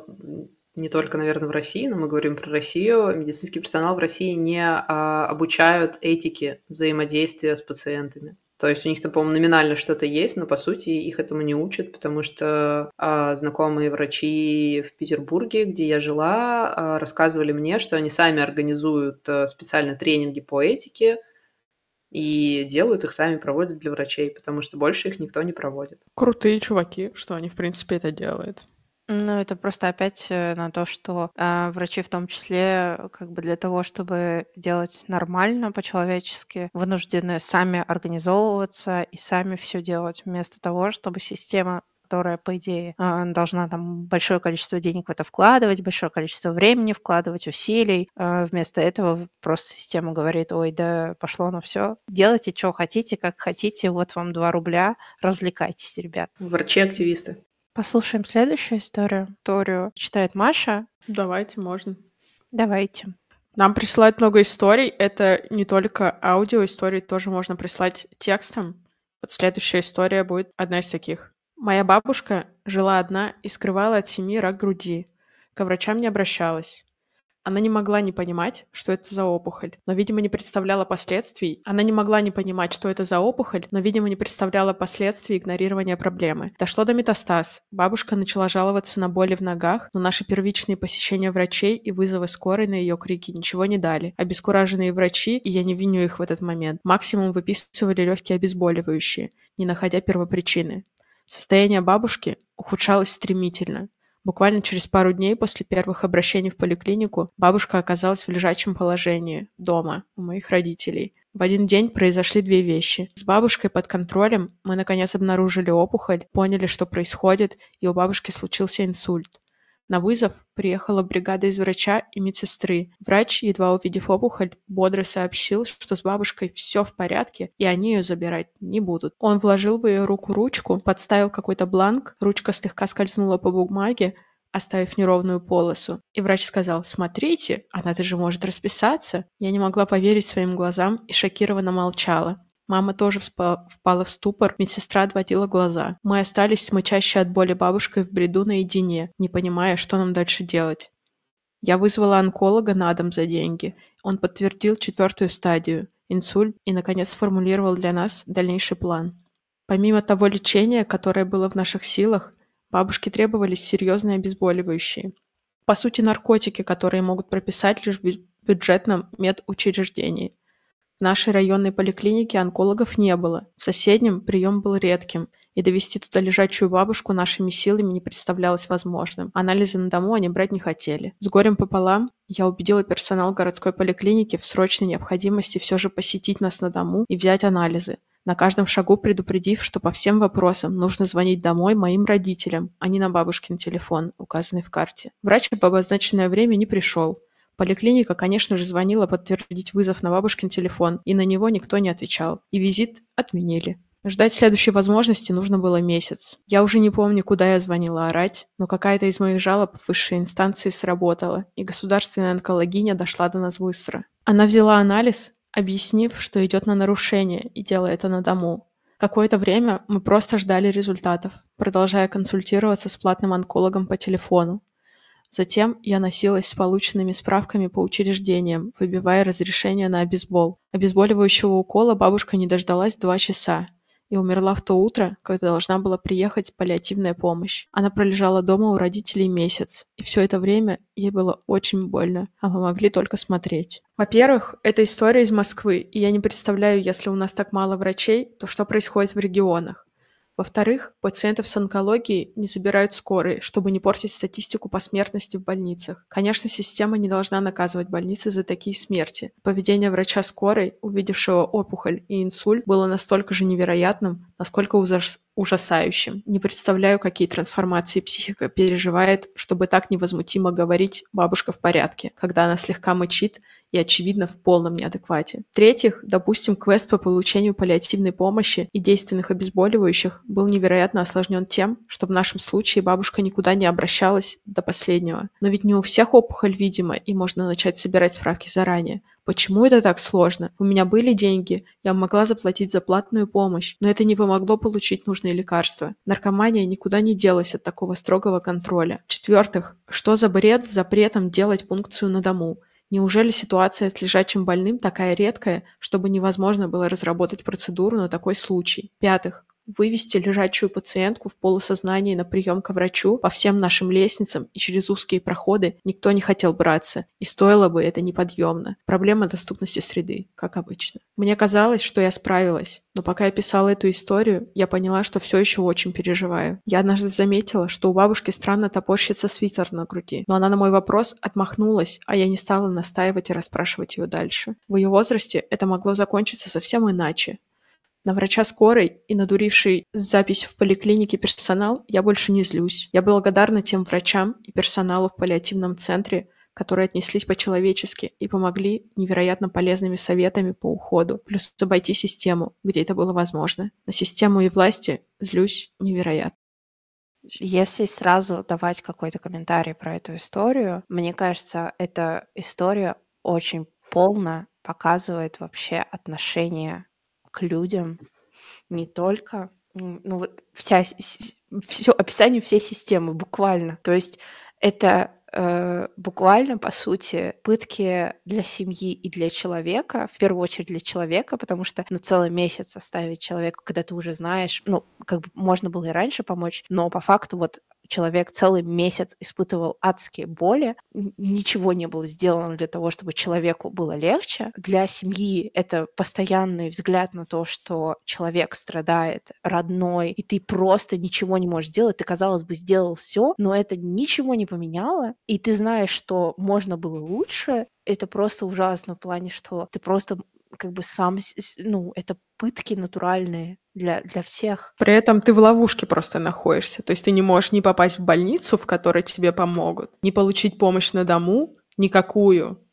не только, наверное, в России, но мы говорим про Россию, медицинский персонал в России не а, обучают этике взаимодействия с пациентами. То есть у них там, по-моему, номинально что-то есть, но по сути их этому не учат, потому что а, знакомые врачи в Петербурге, где я жила, а, рассказывали мне, что они сами организуют а, специально тренинги по этике и делают их сами, проводят для врачей, потому что больше их никто не проводит. Крутые чуваки, что они, в принципе, это делают. Ну, это просто опять э, на то, что а, врачи в том числе, как бы для того, чтобы делать нормально по-человечески, вынуждены сами организовываться и сами все делать, вместо того, чтобы система которая, по идее, а, должна там большое количество денег в это вкладывать, большое количество времени вкладывать, усилий. А вместо этого просто система говорит, ой, да пошло на все. Делайте, что хотите, как хотите, вот вам 2 рубля, развлекайтесь, ребят. Врачи-активисты. Послушаем следующую историю. Историю читает Маша. Давайте, можно. Давайте. Нам присылают много историй. Это не только аудио, истории тоже можно прислать текстом. Вот следующая история будет одна из таких. Моя бабушка жила одна и скрывала от семьи рак груди. К врачам не обращалась. Она не могла не понимать, что это за опухоль, но, видимо, не представляла последствий. Она не могла не понимать, что это за опухоль, но, видимо, не представляла последствий игнорирования проблемы. Дошло до метастаз. Бабушка начала жаловаться на боли в ногах, но наши первичные посещения врачей и вызовы скорой на ее крики ничего не дали. Обескураженные врачи, и я не виню их в этот момент, максимум выписывали легкие обезболивающие, не находя первопричины. Состояние бабушки ухудшалось стремительно. Буквально через пару дней после первых обращений в поликлинику бабушка оказалась в лежачем положении дома у моих родителей. В один день произошли две вещи. С бабушкой под контролем мы наконец обнаружили опухоль, поняли, что происходит, и у бабушки случился инсульт. На вызов приехала бригада из врача и медсестры. Врач, едва увидев опухоль, бодро сообщил, что с бабушкой все в порядке, и они ее забирать не будут. Он вложил в ее руку ручку, подставил какой-то бланк, ручка слегка скользнула по бумаге, оставив неровную полосу. И врач сказал, смотрите, она даже может расписаться. Я не могла поверить своим глазам и шокированно молчала. Мама тоже впала в ступор, медсестра отводила глаза. Мы остались с мычащей от боли бабушкой в бреду наедине, не понимая, что нам дальше делать. Я вызвала онколога на дом за деньги. Он подтвердил четвертую стадию – инсульт и, наконец, сформулировал для нас дальнейший план. Помимо того лечения, которое было в наших силах, бабушке требовались серьезные обезболивающие. По сути, наркотики, которые могут прописать лишь в бюджетном медучреждении. В нашей районной поликлинике онкологов не было. В соседнем прием был редким, и довести туда лежачую бабушку нашими силами не представлялось возможным. Анализы на дому они брать не хотели. С горем пополам я убедила персонал городской поликлиники в срочной необходимости все же посетить нас на дому и взять анализы, на каждом шагу предупредив, что по всем вопросам нужно звонить домой моим родителям, а не на бабушкин телефон, указанный в карте. Врач в обозначенное время не пришел. Поликлиника, конечно же, звонила подтвердить вызов на бабушкин телефон, и на него никто не отвечал. И визит отменили. Ждать следующей возможности нужно было месяц. Я уже не помню, куда я звонила орать, но какая-то из моих жалоб в высшей инстанции сработала, и государственная онкологиня дошла до нас быстро. Она взяла анализ, объяснив, что идет на нарушение и делает это на дому. Какое-то время мы просто ждали результатов, продолжая консультироваться с платным онкологом по телефону. Затем я носилась с полученными справками по учреждениям, выбивая разрешение на обезбол. Обезболивающего укола бабушка не дождалась два часа, и умерла в то утро, когда должна была приехать паллиативная помощь. Она пролежала дома у родителей месяц, и все это время ей было очень больно, а мы могли только смотреть. Во-первых, это история из Москвы, и я не представляю, если у нас так мало врачей, то что происходит в регионах. Во-вторых, пациентов с онкологией не забирают скорые, чтобы не портить статистику по смертности в больницах. Конечно, система не должна наказывать больницы за такие смерти. Поведение врача скорой, увидевшего опухоль и инсульт, было настолько же невероятным, насколько ужас ужасающим. Не представляю, какие трансформации психика переживает, чтобы так невозмутимо говорить «бабушка в порядке», когда она слегка мычит и, очевидно, в полном неадеквате. В-третьих, допустим, квест по получению паллиативной помощи и действенных обезболивающих был невероятно осложнен тем, что в нашем случае бабушка никуда не обращалась до последнего. Но ведь не у всех опухоль видимо, и можно начать собирать справки заранее. Почему это так сложно? У меня были деньги, я могла заплатить за платную помощь, но это не помогло получить нужные лекарства. Наркомания никуда не делась от такого строгого контроля. В-четвертых, что за бред с запретом делать пункцию на дому? Неужели ситуация с лежачим больным такая редкая, чтобы невозможно было разработать процедуру на такой случай? В-пятых, вывести лежачую пациентку в полусознании на прием к врачу по всем нашим лестницам и через узкие проходы никто не хотел браться, и стоило бы это неподъемно. Проблема доступности среды, как обычно. Мне казалось, что я справилась, но пока я писала эту историю, я поняла, что все еще очень переживаю. Я однажды заметила, что у бабушки странно топорщится свитер на груди, но она на мой вопрос отмахнулась, а я не стала настаивать и расспрашивать ее дальше. В ее возрасте это могло закончиться совсем иначе, на врача скорой и надуривший запись в поликлинике персонал я больше не злюсь. Я благодарна тем врачам и персоналу в паллиативном центре, которые отнеслись по-человечески и помогли невероятно полезными советами по уходу, плюс обойти систему, где это было возможно. На систему и власти злюсь невероятно. Если сразу давать какой-то комментарий про эту историю, мне кажется, эта история очень полно показывает вообще отношение к людям, не только, ну вот вся, все описание всей системы буквально. То есть это э, буквально, по сути, пытки для семьи и для человека, в первую очередь для человека, потому что на целый месяц оставить человека, когда ты уже знаешь, ну, как бы можно было и раньше помочь, но по факту вот человек целый месяц испытывал адские боли, ничего не было сделано для того, чтобы человеку было легче. Для семьи это постоянный взгляд на то, что человек страдает, родной, и ты просто ничего не можешь сделать. Ты, казалось бы, сделал все, но это ничего не поменяло, и ты знаешь, что можно было лучше. Это просто ужасно в плане, что ты просто как бы сам, ну, это пытки натуральные для, для всех. При этом ты в ловушке просто находишься. То есть ты не можешь не попасть в больницу, в которой тебе помогут, не получить помощь на дому, никакую.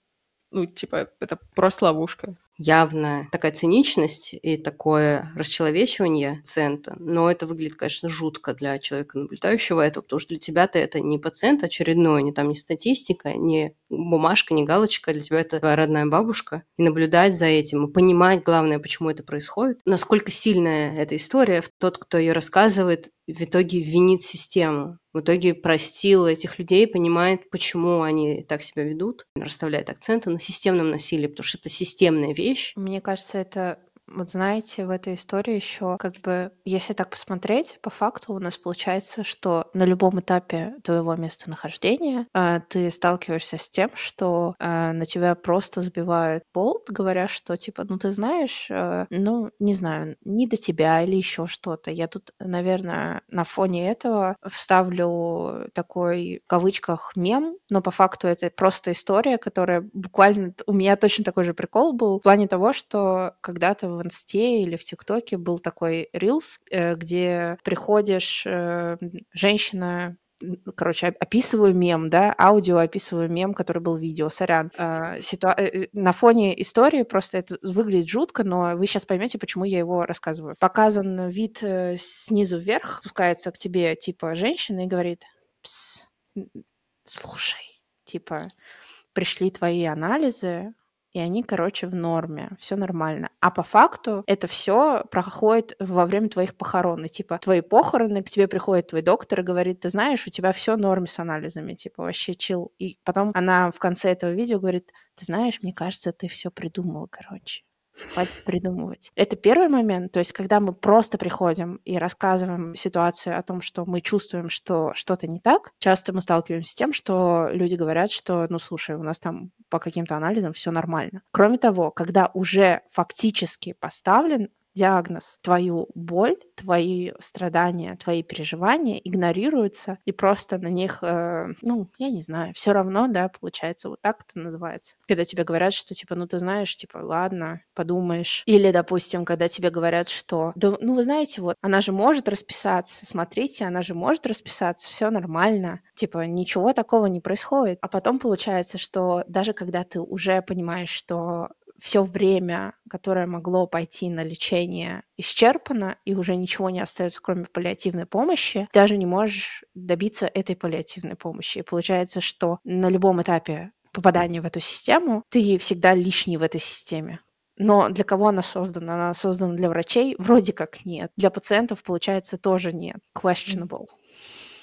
Ну, типа, это просто ловушка явная такая циничность и такое расчеловечивание пациента, но это выглядит, конечно, жутко для человека, наблюдающего это, потому что для тебя-то это не пациент очередной, не там не статистика, не бумажка, не галочка, для тебя это родная бабушка. И наблюдать за этим, и понимать, главное, почему это происходит. Насколько сильная эта история, тот, кто ее рассказывает, в итоге винит систему. В итоге простил этих людей, понимает, почему они так себя ведут, расставляет акценты на системном насилии, потому что это системная вещь. Мне кажется, это Вот знаете, в этой истории еще как бы, если так посмотреть, по факту у нас получается, что на любом этапе твоего местонахождения а, ты сталкиваешься с тем, что а, на тебя просто забивают болт, говоря, что типа, ну ты знаешь, а, ну не знаю, не до тебя или еще что-то. Я тут, наверное, на фоне этого вставлю такой в кавычках мем, но по факту это просто история, которая буквально у меня точно такой же прикол был в плане того, что когда-то в Инсте или в ТикТоке был такой рилс, э, где приходишь, э, женщина короче, описываю мем, да, аудио описываю мем, который был видео, сорян. А, ситуа... Э, на фоне истории просто это выглядит жутко, но вы сейчас поймете, почему я его рассказываю. Показан вид снизу вверх, спускается к тебе, типа, женщина и говорит, Пс, слушай, типа, пришли твои анализы, и они, короче, в норме, все нормально. А по факту это все проходит во время твоих похорон. И, типа, твои похороны, к тебе приходит твой доктор и говорит, ты знаешь, у тебя все норм с анализами, типа, вообще чил. И потом она в конце этого видео говорит, ты знаешь, мне кажется, ты все придумала, короче. Хватит придумывать. Это первый момент. То есть, когда мы просто приходим и рассказываем ситуацию о том, что мы чувствуем, что что-то не так, часто мы сталкиваемся с тем, что люди говорят, что, ну, слушай, у нас там по каким-то анализам все нормально. Кроме того, когда уже фактически поставлен диагноз, твою боль, твои страдания, твои переживания игнорируются, и просто на них, э, ну, я не знаю, все равно, да, получается, вот так это называется. Когда тебе говорят, что, типа, ну, ты знаешь, типа, ладно, подумаешь. Или, допустим, когда тебе говорят, что, да, ну, вы знаете, вот, она же может расписаться, смотрите, она же может расписаться, все нормально, типа, ничего такого не происходит. А потом получается, что даже когда ты уже понимаешь, что все время, которое могло пойти на лечение, исчерпано, и уже ничего не остается, кроме паллиативной помощи, даже не можешь добиться этой паллиативной помощи. И получается, что на любом этапе попадания в эту систему ты всегда лишний в этой системе. Но для кого она создана? Она создана для врачей? Вроде как нет. Для пациентов, получается, тоже нет. Questionable.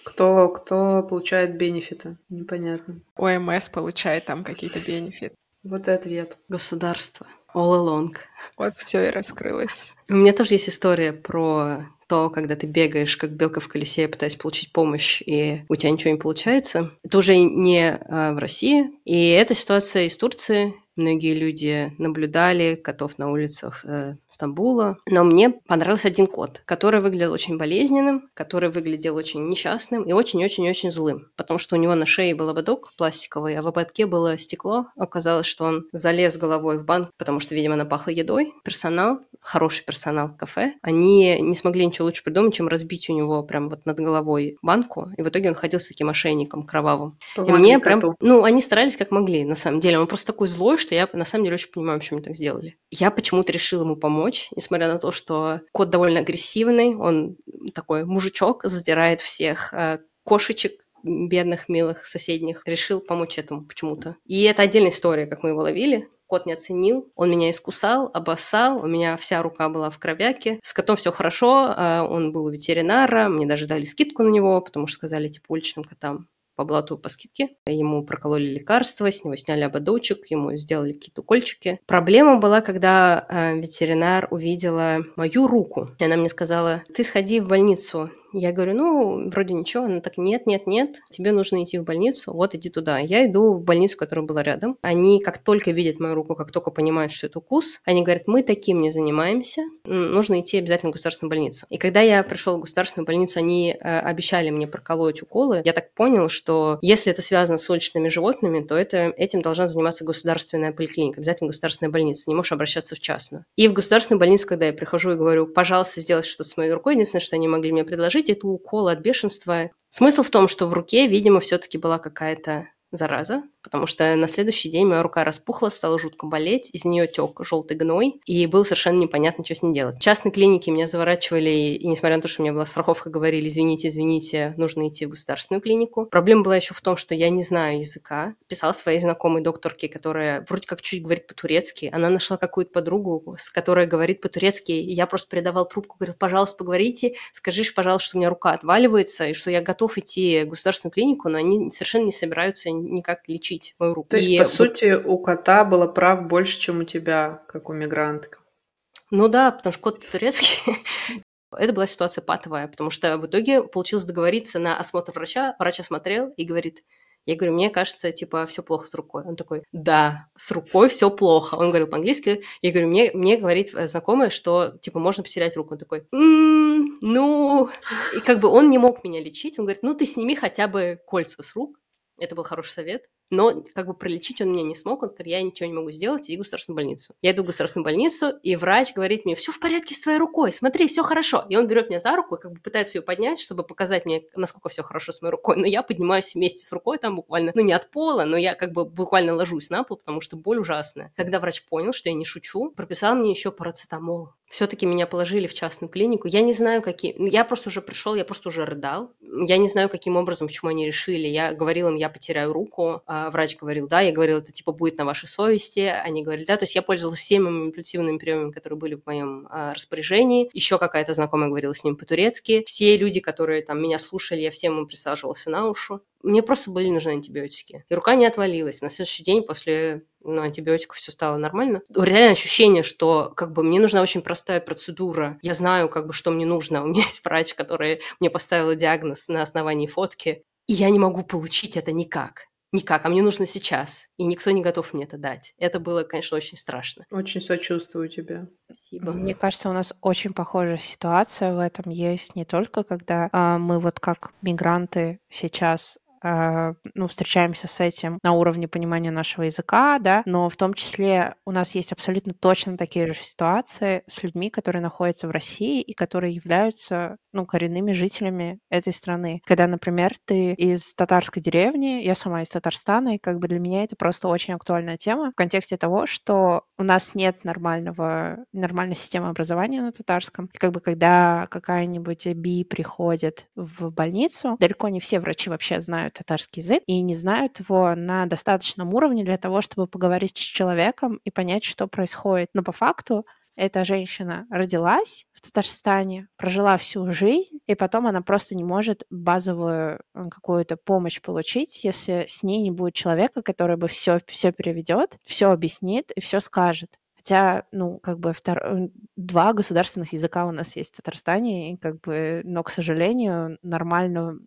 Кто, кто получает бенефиты? Непонятно. ОМС получает там какие-то бенефиты. Вот и ответ. Государство. All along. Вот все и раскрылось. У меня тоже есть история про то, когда ты бегаешь, как белка в колесе, пытаясь получить помощь, и у тебя ничего не получается. Это уже не э, в России. И эта ситуация из Турции. Многие люди наблюдали котов на улицах э, Стамбула. Но мне понравился один кот, который выглядел очень болезненным, который выглядел очень несчастным и очень-очень-очень злым. Потому что у него на шее был ободок пластиковый, а в ободке было стекло. Оказалось, что он залез головой в банк, потому что, видимо, она пахла едой. Персонал, хороший персонал в кафе, они не смогли ничего лучше придумать, чем разбить у него прям вот над головой банку. И в итоге он ходил с таким ошейником кровавым. Помогли и мне коту. прям... Ну, они старались как могли, на самом деле. Он просто такой злой, что я на самом деле очень понимаю, почему они так сделали. Я почему-то решила ему помочь, несмотря на то, что кот довольно агрессивный, он такой мужичок, задирает всех э, кошечек, бедных, милых, соседних, решил помочь этому почему-то. И это отдельная история, как мы его ловили. Кот не оценил, он меня искусал, обоссал, у меня вся рука была в кровяке. С котом все хорошо, э, он был у ветеринара, мне даже дали скидку на него, потому что сказали, типа, уличным котам по блату по скидке. Ему прокололи лекарства, с него сняли ободочек, ему сделали какие-то укольчики. Проблема была, когда э, ветеринар увидела мою руку. И она мне сказала, ты сходи в больницу, я говорю, ну, вроде ничего. Она так, нет, нет, нет, тебе нужно идти в больницу, вот иди туда. Я иду в больницу, которая была рядом. Они как только видят мою руку, как только понимают, что это укус, они говорят, мы таким не занимаемся, нужно идти обязательно в государственную больницу. И когда я пришел в государственную больницу, они э, обещали мне проколоть уколы. Я так понял, что если это связано с уличными животными, то это, этим должна заниматься государственная поликлиника, обязательно государственная больница, не можешь обращаться в частную. И в государственную больницу, когда я прихожу и говорю, пожалуйста, сделайте что-то с моей рукой, единственное, что они могли мне предложить, это укол от бешенства. Смысл в том, что в руке, видимо, все-таки была какая-то зараза, потому что на следующий день моя рука распухла, стала жутко болеть, из нее тек желтый гной, и было совершенно непонятно, что с ней делать. В частной клинике меня заворачивали, и несмотря на то, что у меня была страховка, говорили, извините, извините, нужно идти в государственную клинику. Проблема была еще в том, что я не знаю языка. Писала своей знакомой докторке, которая вроде как чуть говорит по-турецки. Она нашла какую-то подругу, с которой говорит по-турецки, и я просто передавал трубку, говорил, пожалуйста, поговорите, скажи, пожалуйста, что у меня рука отваливается, и что я готов идти в государственную клинику, но они совершенно не собираются никак лечить мою руку. То есть, И по сути, у кота было прав больше, чем у тебя, как у мигрантки. Ну да, потому что кот турецкий. Это была ситуация патовая, потому что в итоге получилось договориться на осмотр врача. Врач осмотрел и говорит, я говорю, мне кажется, типа, все плохо с рукой. Он такой, да, с рукой все плохо. Он говорил по-английски. Я говорю, мне, мне говорит знакомая, что, типа, можно потерять руку. Он такой, м-м, ну... И как бы он не мог меня лечить. Он говорит, ну, ты сними хотя бы кольца с рук. Это был хороший совет. Но как бы пролечить он меня не смог. Он говорит, я ничего не могу сделать, иди в государственную больницу. Я иду в государственную больницу, и врач говорит мне, все в порядке с твоей рукой, смотри, все хорошо. И он берет меня за руку и как бы пытается ее поднять, чтобы показать мне, насколько все хорошо с моей рукой. Но я поднимаюсь вместе с рукой там буквально, ну не от пола, но я как бы буквально ложусь на пол, потому что боль ужасная. Когда врач понял, что я не шучу, прописал мне еще парацетамол. Все-таки меня положили в частную клинику. Я не знаю, какие... Я просто уже пришел, я просто уже рыдал. Я не знаю, каким образом, почему они решили. Я говорил им, я потеряю руку. А врач говорил, да. Я говорил, это типа будет на вашей совести. Они говорили, да. То есть я пользовалась всеми манипулятивными приемами, которые были в моем а, распоряжении. Еще какая-то знакомая говорила с ним по-турецки. Все люди, которые там меня слушали, я всем им присаживался на ушу. Мне просто были нужны антибиотики. И рука не отвалилась. На следующий день после ну, антибиотиков все стало нормально. Реально ощущение, что как бы мне нужна очень простая процедура. Я знаю, как бы, что мне нужно. У меня есть врач, который мне поставил диагноз на основании фотки. И я не могу получить это никак никак, а мне нужно сейчас, и никто не готов мне это дать. Это было, конечно, очень страшно. Очень сочувствую тебе. Спасибо. Мне кажется, у нас очень похожая ситуация в этом есть не только когда а, мы вот как мигранты сейчас ну, встречаемся с этим на уровне понимания нашего языка, да, но в том числе у нас есть абсолютно точно такие же ситуации с людьми, которые находятся в России и которые являются, ну, коренными жителями этой страны. Когда, например, ты из татарской деревни, я сама из Татарстана, и как бы для меня это просто очень актуальная тема в контексте того, что у нас нет нормального, нормальной системы образования на татарском. И как бы когда какая-нибудь би приходит в больницу, далеко не все врачи вообще знают татарский язык и не знают его на достаточном уровне для того, чтобы поговорить с человеком и понять, что происходит. Но по факту эта женщина родилась в Татарстане, прожила всю жизнь, и потом она просто не может базовую какую-то помощь получить, если с ней не будет человека, который бы все, все переведет, все объяснит и все скажет. Хотя, ну, как бы втор... Два государственных языка у нас есть в Татарстане, и как бы, но, к сожалению, нормально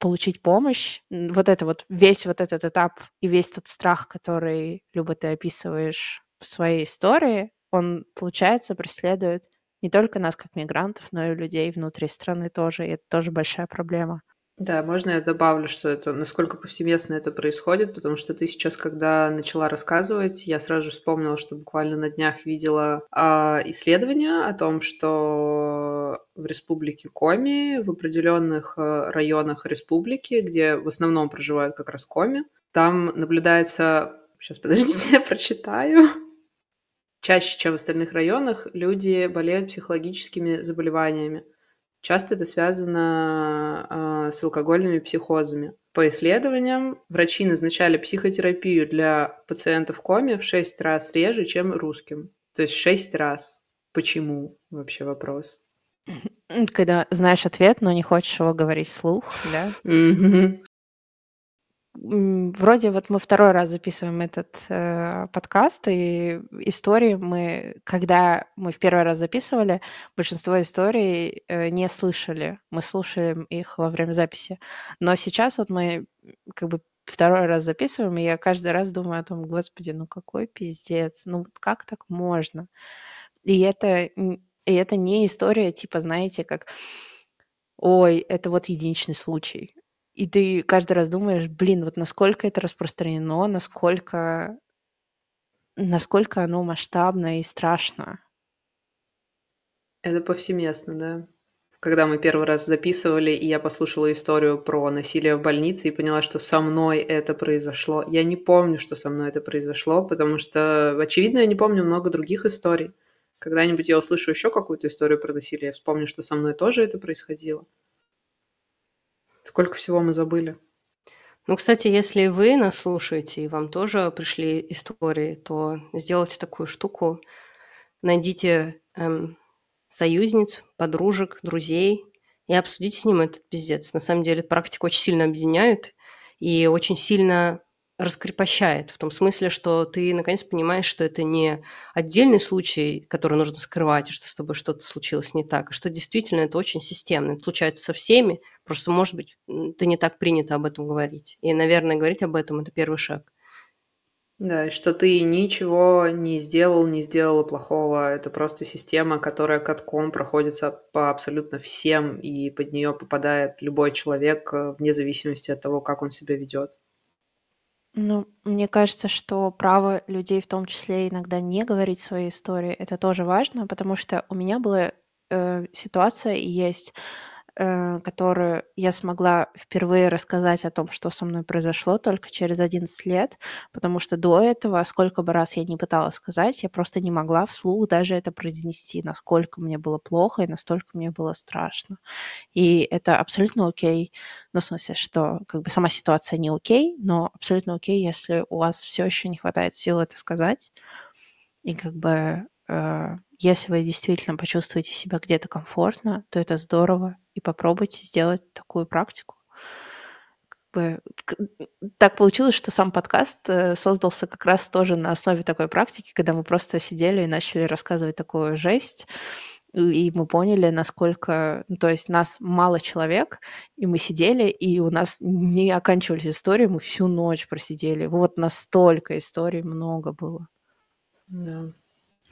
получить помощь. Вот это вот, весь вот этот этап и весь тот страх, который, Люба, ты описываешь в своей истории, он, получается, преследует не только нас как мигрантов, но и людей внутри страны тоже, и это тоже большая проблема. Да, можно я добавлю, что это, насколько повсеместно это происходит, потому что ты сейчас, когда начала рассказывать, я сразу же вспомнила, что буквально на днях видела а, исследование о том, что в республике Коми, в определенных а, районах республики, где в основном проживают как раз Коми, там наблюдается... Сейчас, подождите, я прочитаю. Чаще, чем в остальных районах, люди болеют психологическими заболеваниями. Часто это связано э, с алкогольными психозами. По исследованиям, врачи назначали психотерапию для пациентов в коме в 6 раз реже, чем русским. То есть 6 раз. Почему? Вообще вопрос. Когда знаешь ответ, но не хочешь его говорить вслух, да? Вроде вот мы второй раз записываем этот э, подкаст, и истории мы, когда мы в первый раз записывали, большинство историй э, не слышали. Мы слушаем их во время записи. Но сейчас вот мы как бы второй раз записываем, и я каждый раз думаю о том, господи, ну какой пиздец, ну вот как так можно? И это, и это не история, типа, знаете, как, ой, это вот единичный случай. И ты каждый раз думаешь, блин, вот насколько это распространено, насколько, насколько оно масштабно и страшно. Это повсеместно, да. Когда мы первый раз записывали, и я послушала историю про насилие в больнице и поняла, что со мной это произошло. Я не помню, что со мной это произошло, потому что, очевидно, я не помню много других историй. Когда-нибудь я услышу еще какую-то историю про насилие, я вспомню, что со мной тоже это происходило. Сколько всего мы забыли. Ну, кстати, если вы нас слушаете, и вам тоже пришли истории, то сделайте такую штуку. Найдите эм, союзниц, подружек, друзей и обсудите с ним этот пиздец. На самом деле практика очень сильно объединяет и очень сильно раскрепощает в том смысле, что ты наконец понимаешь, что это не отдельный случай, который нужно скрывать, и что с тобой что-то случилось не так, а что действительно это очень системно. Это случается со всеми, просто, может быть, ты не так принято об этом говорить. И, наверное, говорить об этом – это первый шаг. Да, и что ты ничего не сделал, не сделала плохого. Это просто система, которая катком проходится по абсолютно всем, и под нее попадает любой человек, э, вне зависимости от того, как он себя ведет. Ну, мне кажется, что право людей, в том числе иногда не говорить свои истории, это тоже важно, потому что у меня была э, ситуация и есть которую я смогла впервые рассказать о том, что со мной произошло только через 11 лет, потому что до этого, сколько бы раз я не пыталась сказать, я просто не могла вслух даже это произнести, насколько мне было плохо и настолько мне было страшно. И это абсолютно окей, ну, в смысле, что как бы сама ситуация не окей, но абсолютно окей, если у вас все еще не хватает сил это сказать, и как бы э, если вы действительно почувствуете себя где-то комфортно, то это здорово, и попробуйте сделать такую практику. Как бы, так получилось, что сам подкаст э, создался как раз тоже на основе такой практики, когда мы просто сидели и начали рассказывать такую жесть, и мы поняли, насколько, ну, то есть нас мало человек, и мы сидели, и у нас не оканчивались истории, мы всю ночь просидели. Вот настолько историй много было. Да.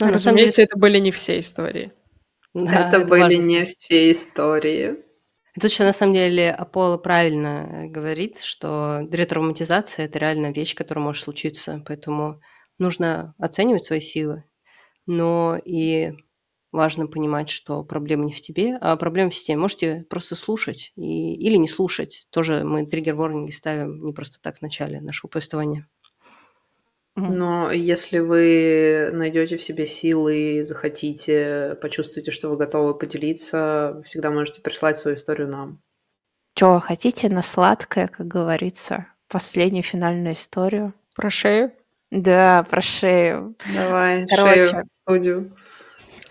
Ну, разумеется, деле... это были не все истории. Да, это, это были важно. не все истории. Тут еще на самом деле Аполло правильно говорит, что ретравматизация – это реально вещь, которая может случиться, поэтому нужно оценивать свои силы, но и важно понимать, что проблема не в тебе, а проблема в системе. Можете просто слушать и, или не слушать. Тоже мы триггер-ворнинги ставим не просто так в начале нашего повествования. Но если вы найдете в себе силы и захотите, почувствуете, что вы готовы поделиться, вы всегда можете прислать свою историю нам. Чего хотите на сладкое, как говорится, последнюю финальную историю? Про шею? Да, про шею. Давай, Короче, шею в студию.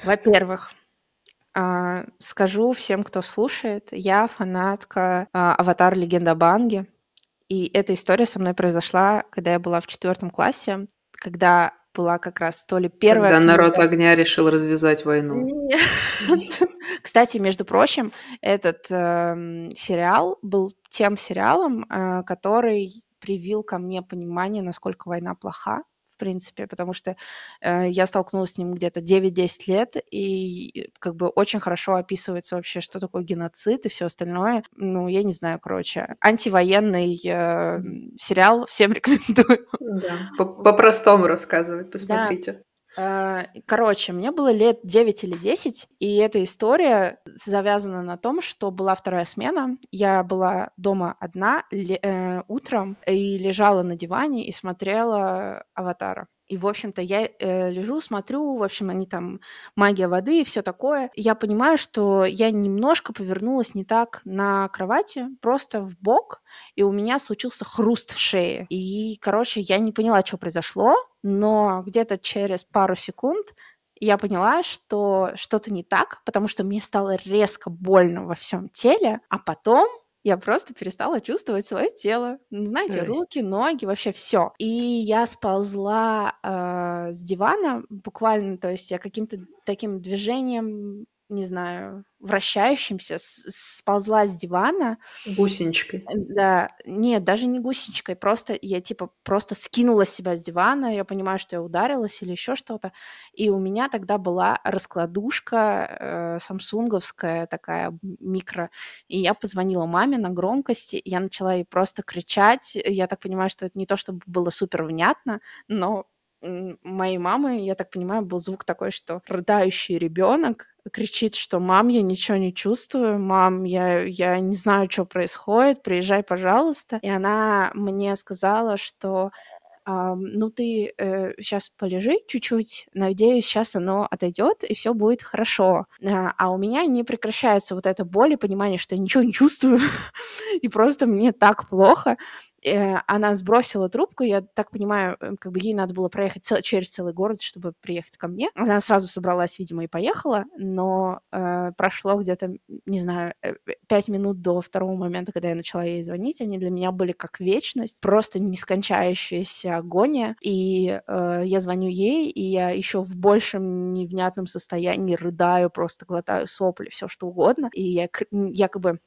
Во-первых, а, скажу всем, кто слушает, я фанатка а, «Аватар. Легенда Банги». И эта история со мной произошла, когда я была в четвертом классе, когда была как раз то ли первая... Когда народ огня решил развязать войну. Кстати, между прочим, этот э, сериал был тем сериалом, э, который привил ко мне понимание, насколько война плоха принципе, потому что э, я столкнулась с ним где-то 9-10 лет, и как бы очень хорошо описывается вообще, что такое геноцид и все остальное. Ну, я не знаю, короче, антивоенный э, сериал, всем рекомендую. Да, по-простому рассказывает, посмотрите. Да. Э, короче, мне было лет 9 или 10, и эта история завязана на том, что была вторая смена. Я была дома одна э, утром и лежала на диване и смотрела «Аватара». И, в общем-то, я э, лежу, смотрю, в общем, они там магия воды и все такое. Я понимаю, что я немножко повернулась не так на кровати, просто в бок, и у меня случился хруст в шее. И, короче, я не поняла, что произошло, но где-то через пару секунд я поняла, что что-то не так, потому что мне стало резко больно во всем теле, а потом я просто перестала чувствовать свое тело. Ну, знаете, То есть... руки, ноги, вообще все. И я сползла э, с дивана буквально, то есть я каким-то таким движением не знаю, вращающимся, сползла с дивана. Гусеничкой. Да, нет, даже не гусеничкой, просто я типа просто скинула себя с дивана, я понимаю, что я ударилась или еще что-то, и у меня тогда была раскладушка э, самсунговская такая микро, и я позвонила маме на громкости, я начала ей просто кричать, я так понимаю, что это не то, чтобы было супер внятно, но моей мамы, я так понимаю, был звук такой, что рыдающий ребенок кричит, что «мам, я ничего не чувствую, мам, я, я не знаю, что происходит, приезжай, пожалуйста». И она мне сказала, что ну ты э, сейчас полежи чуть-чуть, надеюсь, сейчас оно отойдет и все будет хорошо. А, а у меня не прекращается вот эта боль и понимание, что я ничего не чувствую и просто мне так плохо. Э, она сбросила трубку, я так понимаю, э, как бы ей надо было проехать цел- через целый город, чтобы приехать ко мне. Она сразу собралась, видимо, и поехала, но э, прошло где-то, не знаю, э, пять минут до второго момента, когда я начала ей звонить, они для меня были как вечность, просто нескончающаяся агония, и э, я звоню ей, и я еще в большем невнятном состоянии рыдаю, просто глотаю сопли, все что угодно, и я, я как бы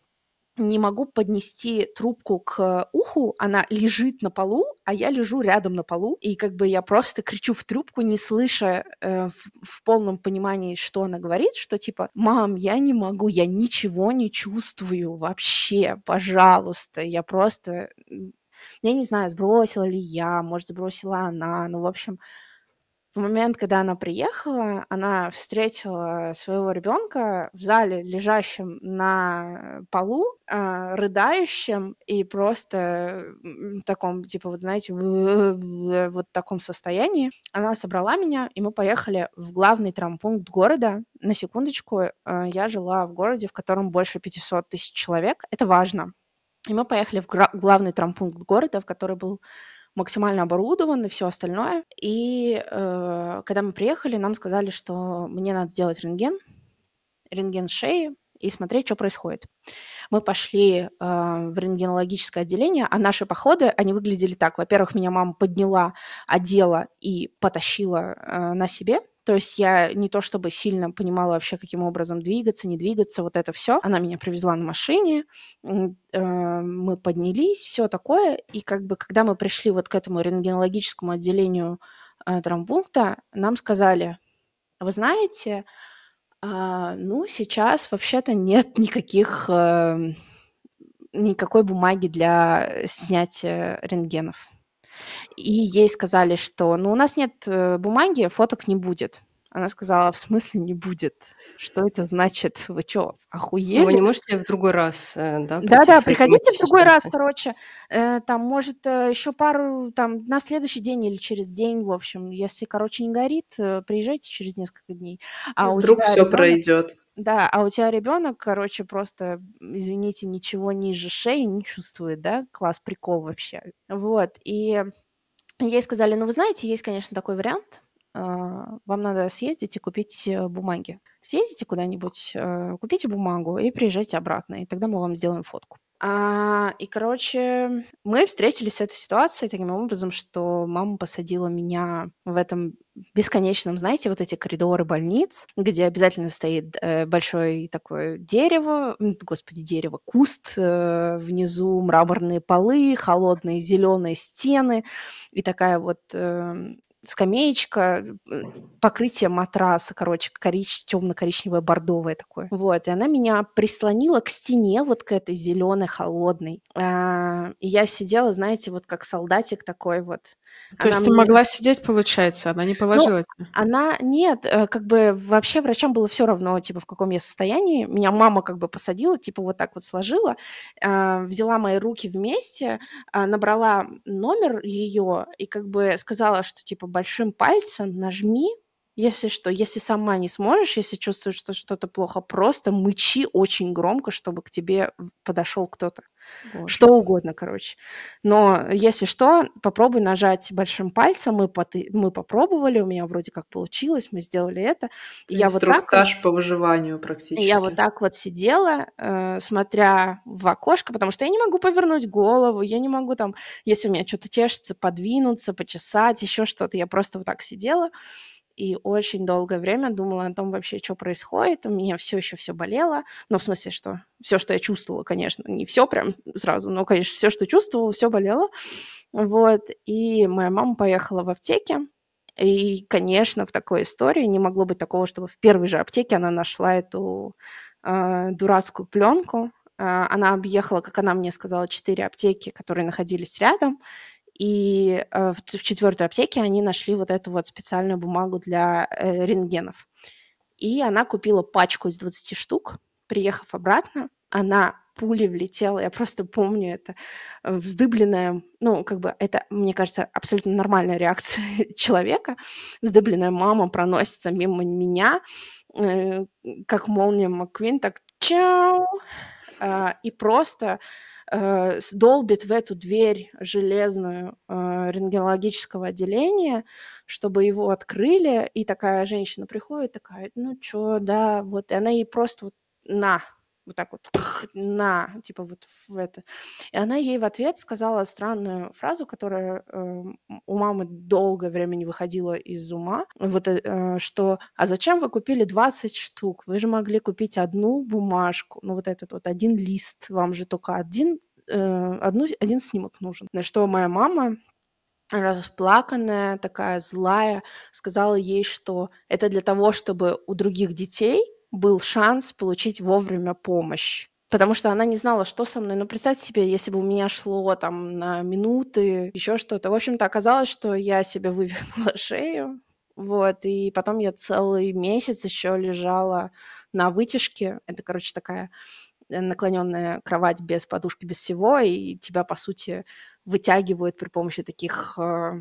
не могу поднести трубку к уху, она лежит на полу, а я лежу рядом на полу, и как бы я просто кричу в трубку, не слыша э, в, в полном понимании, что она говорит, что типа, мам, я не могу, я ничего не чувствую вообще, пожалуйста, я просто, я не знаю, сбросила ли я, может, сбросила она, ну, в общем, в момент, когда она приехала, она встретила своего ребенка в зале, лежащем на полу, э, рыдающим и просто в таком, типа, вот знаете, вот таком состоянии. Она собрала меня, и мы поехали в главный травмпункт города. На секундочку, э, я жила в городе, в котором больше 500 тысяч человек. Это важно. И мы поехали в главный травмпункт города, в который был максимально оборудован и все остальное. И э, когда мы приехали, нам сказали, что мне надо сделать рентген, рентген шеи и смотреть, что происходит. Мы пошли э, в рентгенологическое отделение, а наши походы, они выглядели так. Во-первых, меня мама подняла, одела и потащила э, на себе – то есть я не то чтобы сильно понимала вообще, каким образом двигаться, не двигаться, вот это все. Она меня привезла на машине, э, мы поднялись, все такое. И как бы когда мы пришли вот к этому рентгенологическому отделению э, травмпункта, нам сказали, вы знаете, а, ну, сейчас вообще-то нет никаких э, никакой бумаги для снятия рентгенов. И ей сказали, что ну у нас нет э, бумаги, фоток не будет. Она сказала, в смысле не будет? Что это значит? Вы что, охуели? Вы не можете в другой раз, э, да, Да-да, приходите в другой раз, короче. Э, там, может, еще пару, там, на следующий день или через день, в общем. Если, короче, не горит, приезжайте через несколько дней. А Вдруг все ребенок... пройдет. Да, а у тебя ребенок, короче, просто, извините, ничего ниже шеи не чувствует, да? Класс, прикол вообще. Вот, и Ей сказали, ну, вы знаете, есть, конечно, такой вариант. А, вам надо съездить и купить э, бумаги. Съездите куда-нибудь, э, купите бумагу и приезжайте обратно, и тогда мы вам сделаем фотку. А, и, короче, мы встретились с этой ситуацией таким образом, что мама посадила меня в этом бесконечном, знаете, вот эти коридоры больниц, где обязательно стоит э, большое такое дерево, господи, дерево, куст, э, внизу мраморные полы, холодные зеленые стены и такая вот э, скамеечка, э, покрытие матраса, короче, корич... темно-коричневое, бордовое такое. Вот, и она меня прислонила к стене вот к этой зеленой, холодной. А, и я сидела, знаете, вот как солдатик такой вот. То она есть ты мне... могла сидеть, получается, она не положила ну, тебя? Она, нет, э, как бы вообще врачам было все равно, типа, в каком я состоянии. Меня мама как бы посадила, типа, вот так вот сложила, а, взяла мои руки вместе, а, набрала номер ее и как бы сказала, что, типа, большим пальцем нажми, если что, если сама не сможешь, если чувствуешь, что что-то плохо, просто мычи очень громко, чтобы к тебе подошел кто-то. Боже. Что угодно, короче. Но если что, попробуй нажать большим пальцем. Мы, поты- мы попробовали, у меня вроде как получилось, мы сделали это. И я вот так по выживанию практически. Я вот так вот сидела, э, смотря в окошко, потому что я не могу повернуть голову, я не могу там, если у меня что-то чешется, подвинуться, почесать, еще что-то. Я просто вот так сидела и очень долгое время думала о том вообще, что происходит. У меня все еще все болело. Ну, в смысле, что все, что я чувствовала, конечно, не все прям сразу, но, конечно, все, что чувствовала, все болело. Вот. И моя мама поехала в аптеке. И, конечно, в такой истории не могло быть такого, чтобы в первой же аптеке она нашла эту э, дурацкую пленку. Э, она объехала, как она мне сказала, четыре аптеки, которые находились рядом, и э, в, четвертой аптеке они нашли вот эту вот специальную бумагу для э, рентгенов. И она купила пачку из 20 штук, приехав обратно, она пулей влетела, я просто помню это, э, вздыбленная, ну, как бы это, мне кажется, абсолютно нормальная реакция человека. Вздыбленная мама проносится мимо меня, как молния Макквин, так чау, и просто э, долбит в эту дверь железную э, рентгенологического отделения, чтобы его открыли, и такая женщина приходит, такая, ну чё, да, вот, и она ей просто вот на, вот так вот на, типа вот в это. И она ей в ответ сказала странную фразу, которая э, у мамы долгое время не выходила из ума, вот э, э что «А зачем вы купили 20 штук? Вы же могли купить одну бумажку, ну вот этот вот один лист, вам же только один, э, одну, один снимок нужен». На что моя мама расплаканная, такая злая, сказала ей, что это для того, чтобы у других детей был шанс получить вовремя помощь. Потому что она не знала, что со мной. Ну, представьте себе, если бы у меня шло там на минуты, еще что-то. В общем-то, оказалось, что я себе вывернула шею. Вот, и потом я целый месяц еще лежала на вытяжке. Это, короче, такая наклоненная кровать без подушки, без всего, и тебя, по сути, вытягивают при помощи таких э,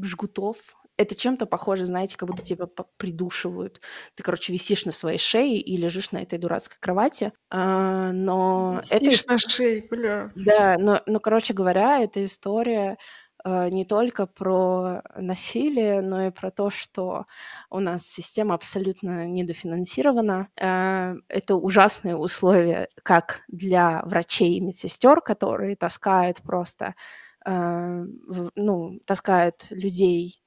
жгутов, это чем-то похоже, знаете, как будто тебя придушивают. Ты, короче, висишь на своей шее и лежишь на этой дурацкой кровати. А, но висишь это... на шее, бля. Да, но, но, короче говоря, эта история а, не только про насилие, но и про то, что у нас система абсолютно недофинансирована. А, это ужасные условия как для врачей и медсестер, которые таскают просто ну, таскают людей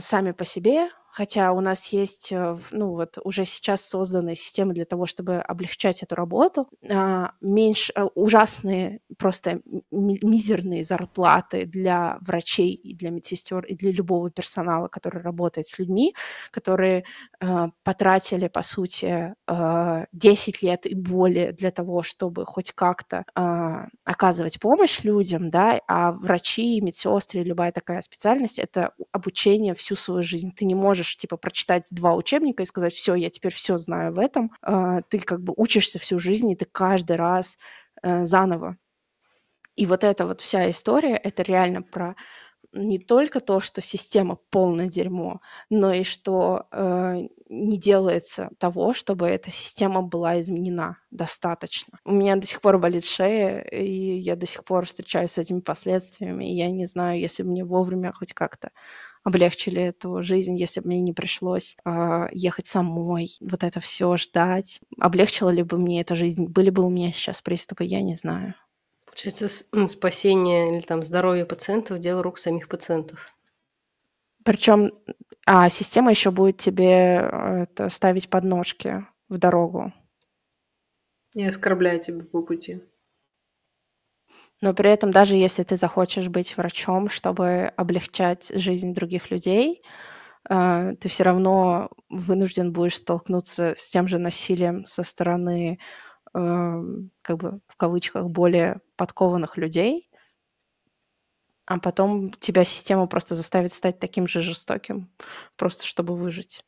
сами по себе хотя у нас есть, э, ну вот уже сейчас созданные системы для того, чтобы облегчать эту работу, а, меньше э, ужасные просто мизерные зарплаты для врачей и для медсестер и для любого персонала, который работает с людьми, которые э, потратили по сути 10 лет и более для того, чтобы хоть как-то оказывать помощь людям, да, а врачи, медсестры, любая такая специальность это обучение всю свою жизнь. Ты не можешь можешь, типа, прочитать два учебника и сказать, все, я теперь все знаю в этом. А, ты как бы учишься всю жизнь, и ты каждый раз э, заново. И вот эта вот вся история, это реально про не только то, что система полное дерьмо, но и что э, не делается того, чтобы эта система была изменена достаточно. У меня до сих пор болит шея, и я до сих пор встречаюсь с этими последствиями, и я не знаю, если бы мне вовремя хоть как-то облегчили эту жизнь, если бы мне не пришлось э, ехать самой, вот это все ждать. Облегчила ли бы мне эта жизнь? Были бы у меня сейчас приступы, я не знаю. Получается, спасение или там здоровье пациентов – дело рук самих пациентов. Причем, а система еще будет тебе э, это, ставить подножки в дорогу. Не оскорбляя тебя по пути. Но при этом, даже если ты захочешь быть врачом, чтобы облегчать жизнь других людей, э, ты все равно вынужден будешь столкнуться с тем же насилием со стороны, эм, как бы в кавычках, более подкованных людей, а потом тебя система просто заставит стать таким же жестоким, просто чтобы выжить.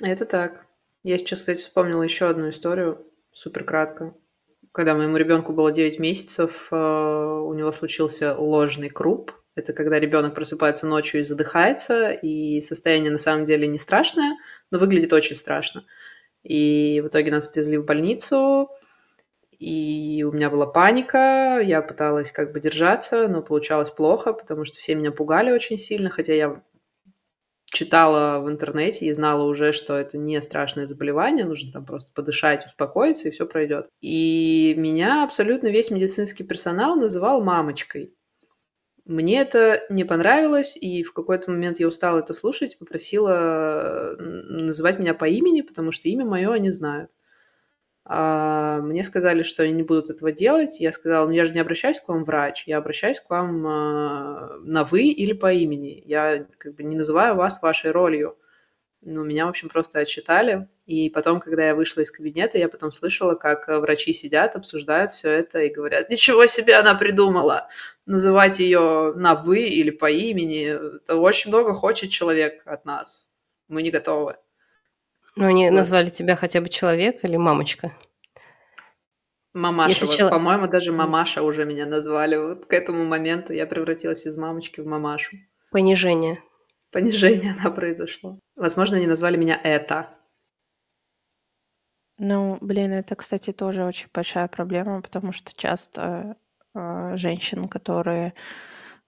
Это так. Я сейчас, кстати, вспомнила еще одну историю Супер кратко. Когда моему ребенку было 9 месяцев, э, у него случился ложный круп. Это когда ребенок просыпается ночью и задыхается, и состояние на самом деле не страшное, но выглядит очень страшно. И в итоге нас отвезли в больницу, и у меня была паника, я пыталась как бы держаться, но получалось плохо, потому что все меня пугали очень сильно, хотя я читала в интернете и знала уже, что это не страшное заболевание, нужно там просто подышать, успокоиться, и все пройдет. И меня абсолютно весь медицинский персонал называл мамочкой. Мне это не понравилось, и в какой-то момент я устала это слушать, попросила называть меня по имени, потому что имя мое они знают. А, мне сказали, что они не будут этого делать. Я сказала, ну я же не обращаюсь к вам врач, я обращаюсь к вам а, на вы или по имени. Я как бы не называю вас вашей ролью. Ну, меня, в общем, просто отчитали. И потом, когда я вышла из кабинета, я потом слышала, как врачи сидят, обсуждают все это и говорят, ничего себе она придумала, называть ее на вы или по имени. Это очень много хочет человек от нас. Мы не готовы. Ну, они вот. назвали тебя хотя бы человек или мамочка? Мамаша, Если вот, чел... по-моему, даже мамаша уже меня назвали. Вот к этому моменту я превратилась из мамочки в мамашу. Понижение. Понижение, да, произошло. Возможно, они назвали меня это. Ну, блин, это, кстати, тоже очень большая проблема, потому что часто э, женщин, которые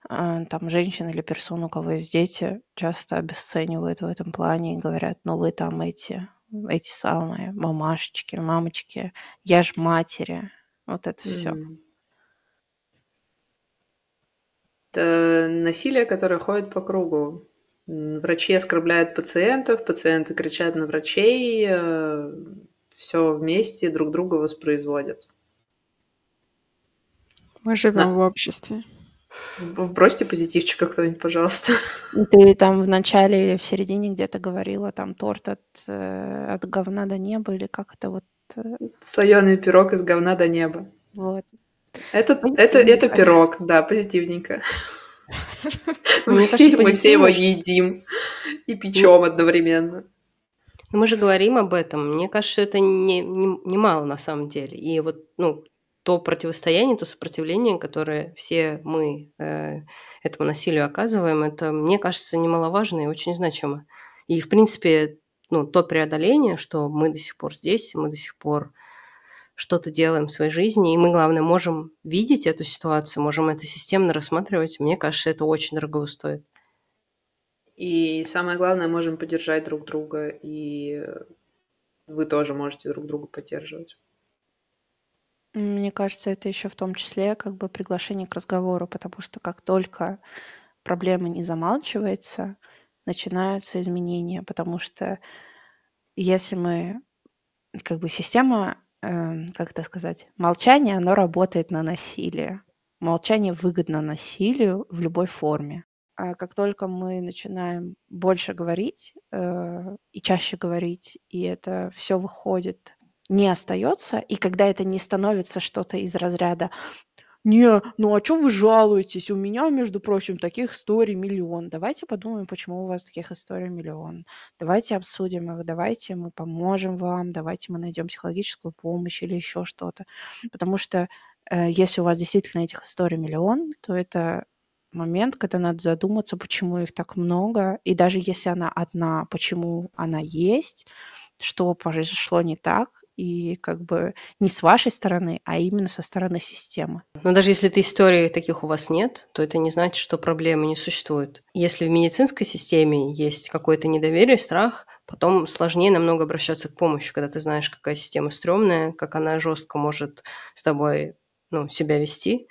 там женщины или персоны, у кого есть дети, часто обесценивают в этом плане и говорят, ну вы там эти, эти самые мамашечки, мамочки, я ж матери, вот это все. М. Это насилие, которое ходит по кругу. Врачи оскорбляют пациентов, пациенты кричат на врачей, все вместе друг друга воспроизводят. Мы живем Да. в обществе. В- Вбросьте позитивчика кто-нибудь, пожалуйста. Ты там в начале или в середине где-то говорила, там торт от, э, от говна до неба, или как это вот, э, Слоеный пирог из говна до неба. вот. Это, это, это пирог, да, позитивненько. Мы все, мы все его едим и печем одновременно. Но мы же говорим об этом. Мне кажется, что это не, не, немало на самом деле. И вот ну, то противостояние, то сопротивление, которое все мы э, этому насилию оказываем, это, мне кажется, немаловажно и очень значимо. И, в принципе, ну, то преодоление, что мы до сих пор здесь, мы до сих пор что-то делаем в своей жизни, и мы, главное, можем видеть эту ситуацию, можем это системно рассматривать, мне кажется, это очень дорого стоит. И самое главное, можем поддержать друг друга, и вы тоже можете друг друга поддерживать. Мне кажется, это еще в том числе как бы приглашение к разговору, потому что как только проблема не замалчивается, начинаются изменения, потому что если мы, как бы система, эм, как это сказать, молчание, оно работает на насилие. Молчание выгодно насилию в любой форме. А как только мы начинаем больше говорить э, и чаще говорить, и это все выходит, не остается, и когда это не становится что-то из разряда не, ну а чё вы жалуетесь? У меня, между прочим, таких историй миллион. Давайте подумаем, почему у вас таких историй миллион. Давайте обсудим их, давайте мы поможем вам, давайте мы найдем психологическую помощь или еще что-то. Потому что э, если у вас действительно этих историй миллион, то это момент, когда надо задуматься, почему их так много, и даже если она одна, почему она есть, что произошло не так, и как бы не с вашей стороны, а именно со стороны системы. Но даже если этой истории таких у вас нет, то это не значит, что проблемы не существуют. Если в медицинской системе есть какое-то недоверие, страх, потом сложнее намного обращаться к помощи, когда ты знаешь, какая система стрёмная, как она жестко может с тобой ну, себя вести.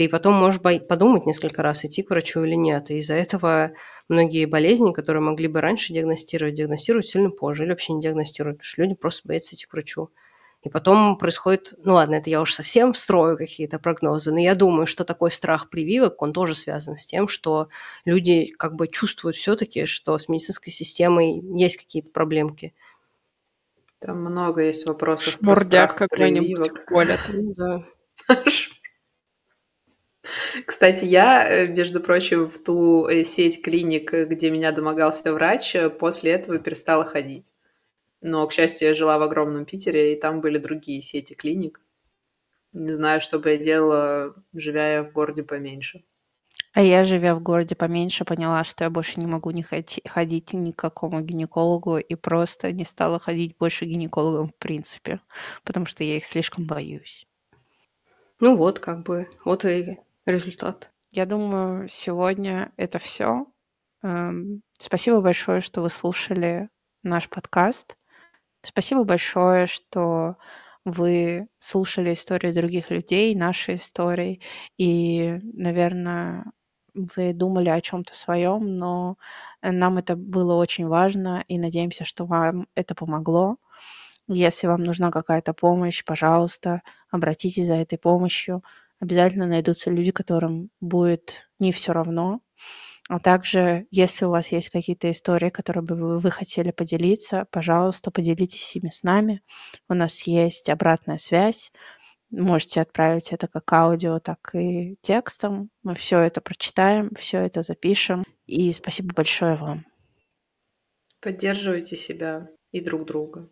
Ты потом можешь подумать несколько раз, идти к врачу или нет. И из-за этого многие болезни, которые могли бы раньше диагностировать, диагностируют сильно позже или вообще не диагностируют, потому что люди просто боятся идти к врачу. И потом происходит, ну ладно, это я уж совсем строю какие-то прогнозы, но я думаю, что такой страх прививок, он тоже связан с тем, что люди как бы чувствуют все-таки, что с медицинской системой есть какие-то проблемки. Там много есть вопросов про Шмурдяк какой-нибудь прививок. колят. Ну Да. Кстати, я, э, между прочим, в ту э, сеть клиник, э, где меня домогался врач, после этого перестала ходить. Но, к счастью, я жила в огромном Питере, и там были другие сети клиник. Не знаю, что бы я делала, живя я в городе поменьше. А я, живя в городе поменьше, поняла, что я больше не могу не ходить ни к какому гинекологу и просто не стала ходить больше гинекологам в принципе, потому что я их слишком боюсь. Ну вот, как бы, вот и результат. Я думаю, сегодня это все. Спасибо большое, что вы слушали наш подкаст. Спасибо большое, что вы слушали истории других людей, наши истории, и, наверное, вы думали о чем-то своем, но нам это было очень важно, и надеемся, что вам это помогло. Если вам нужна какая-то помощь, пожалуйста, обратитесь за этой помощью. Обязательно найдутся люди, которым будет не все равно. А также, если у вас есть какие-то истории, которые бы вы, хотели поделиться, пожалуйста, поделитесь ими с нами. У нас есть обратная связь. Можете отправить это как аудио, так и текстом. Мы все это прочитаем, все это запишем. И спасибо большое вам. Поддерживайте себя и друг друга.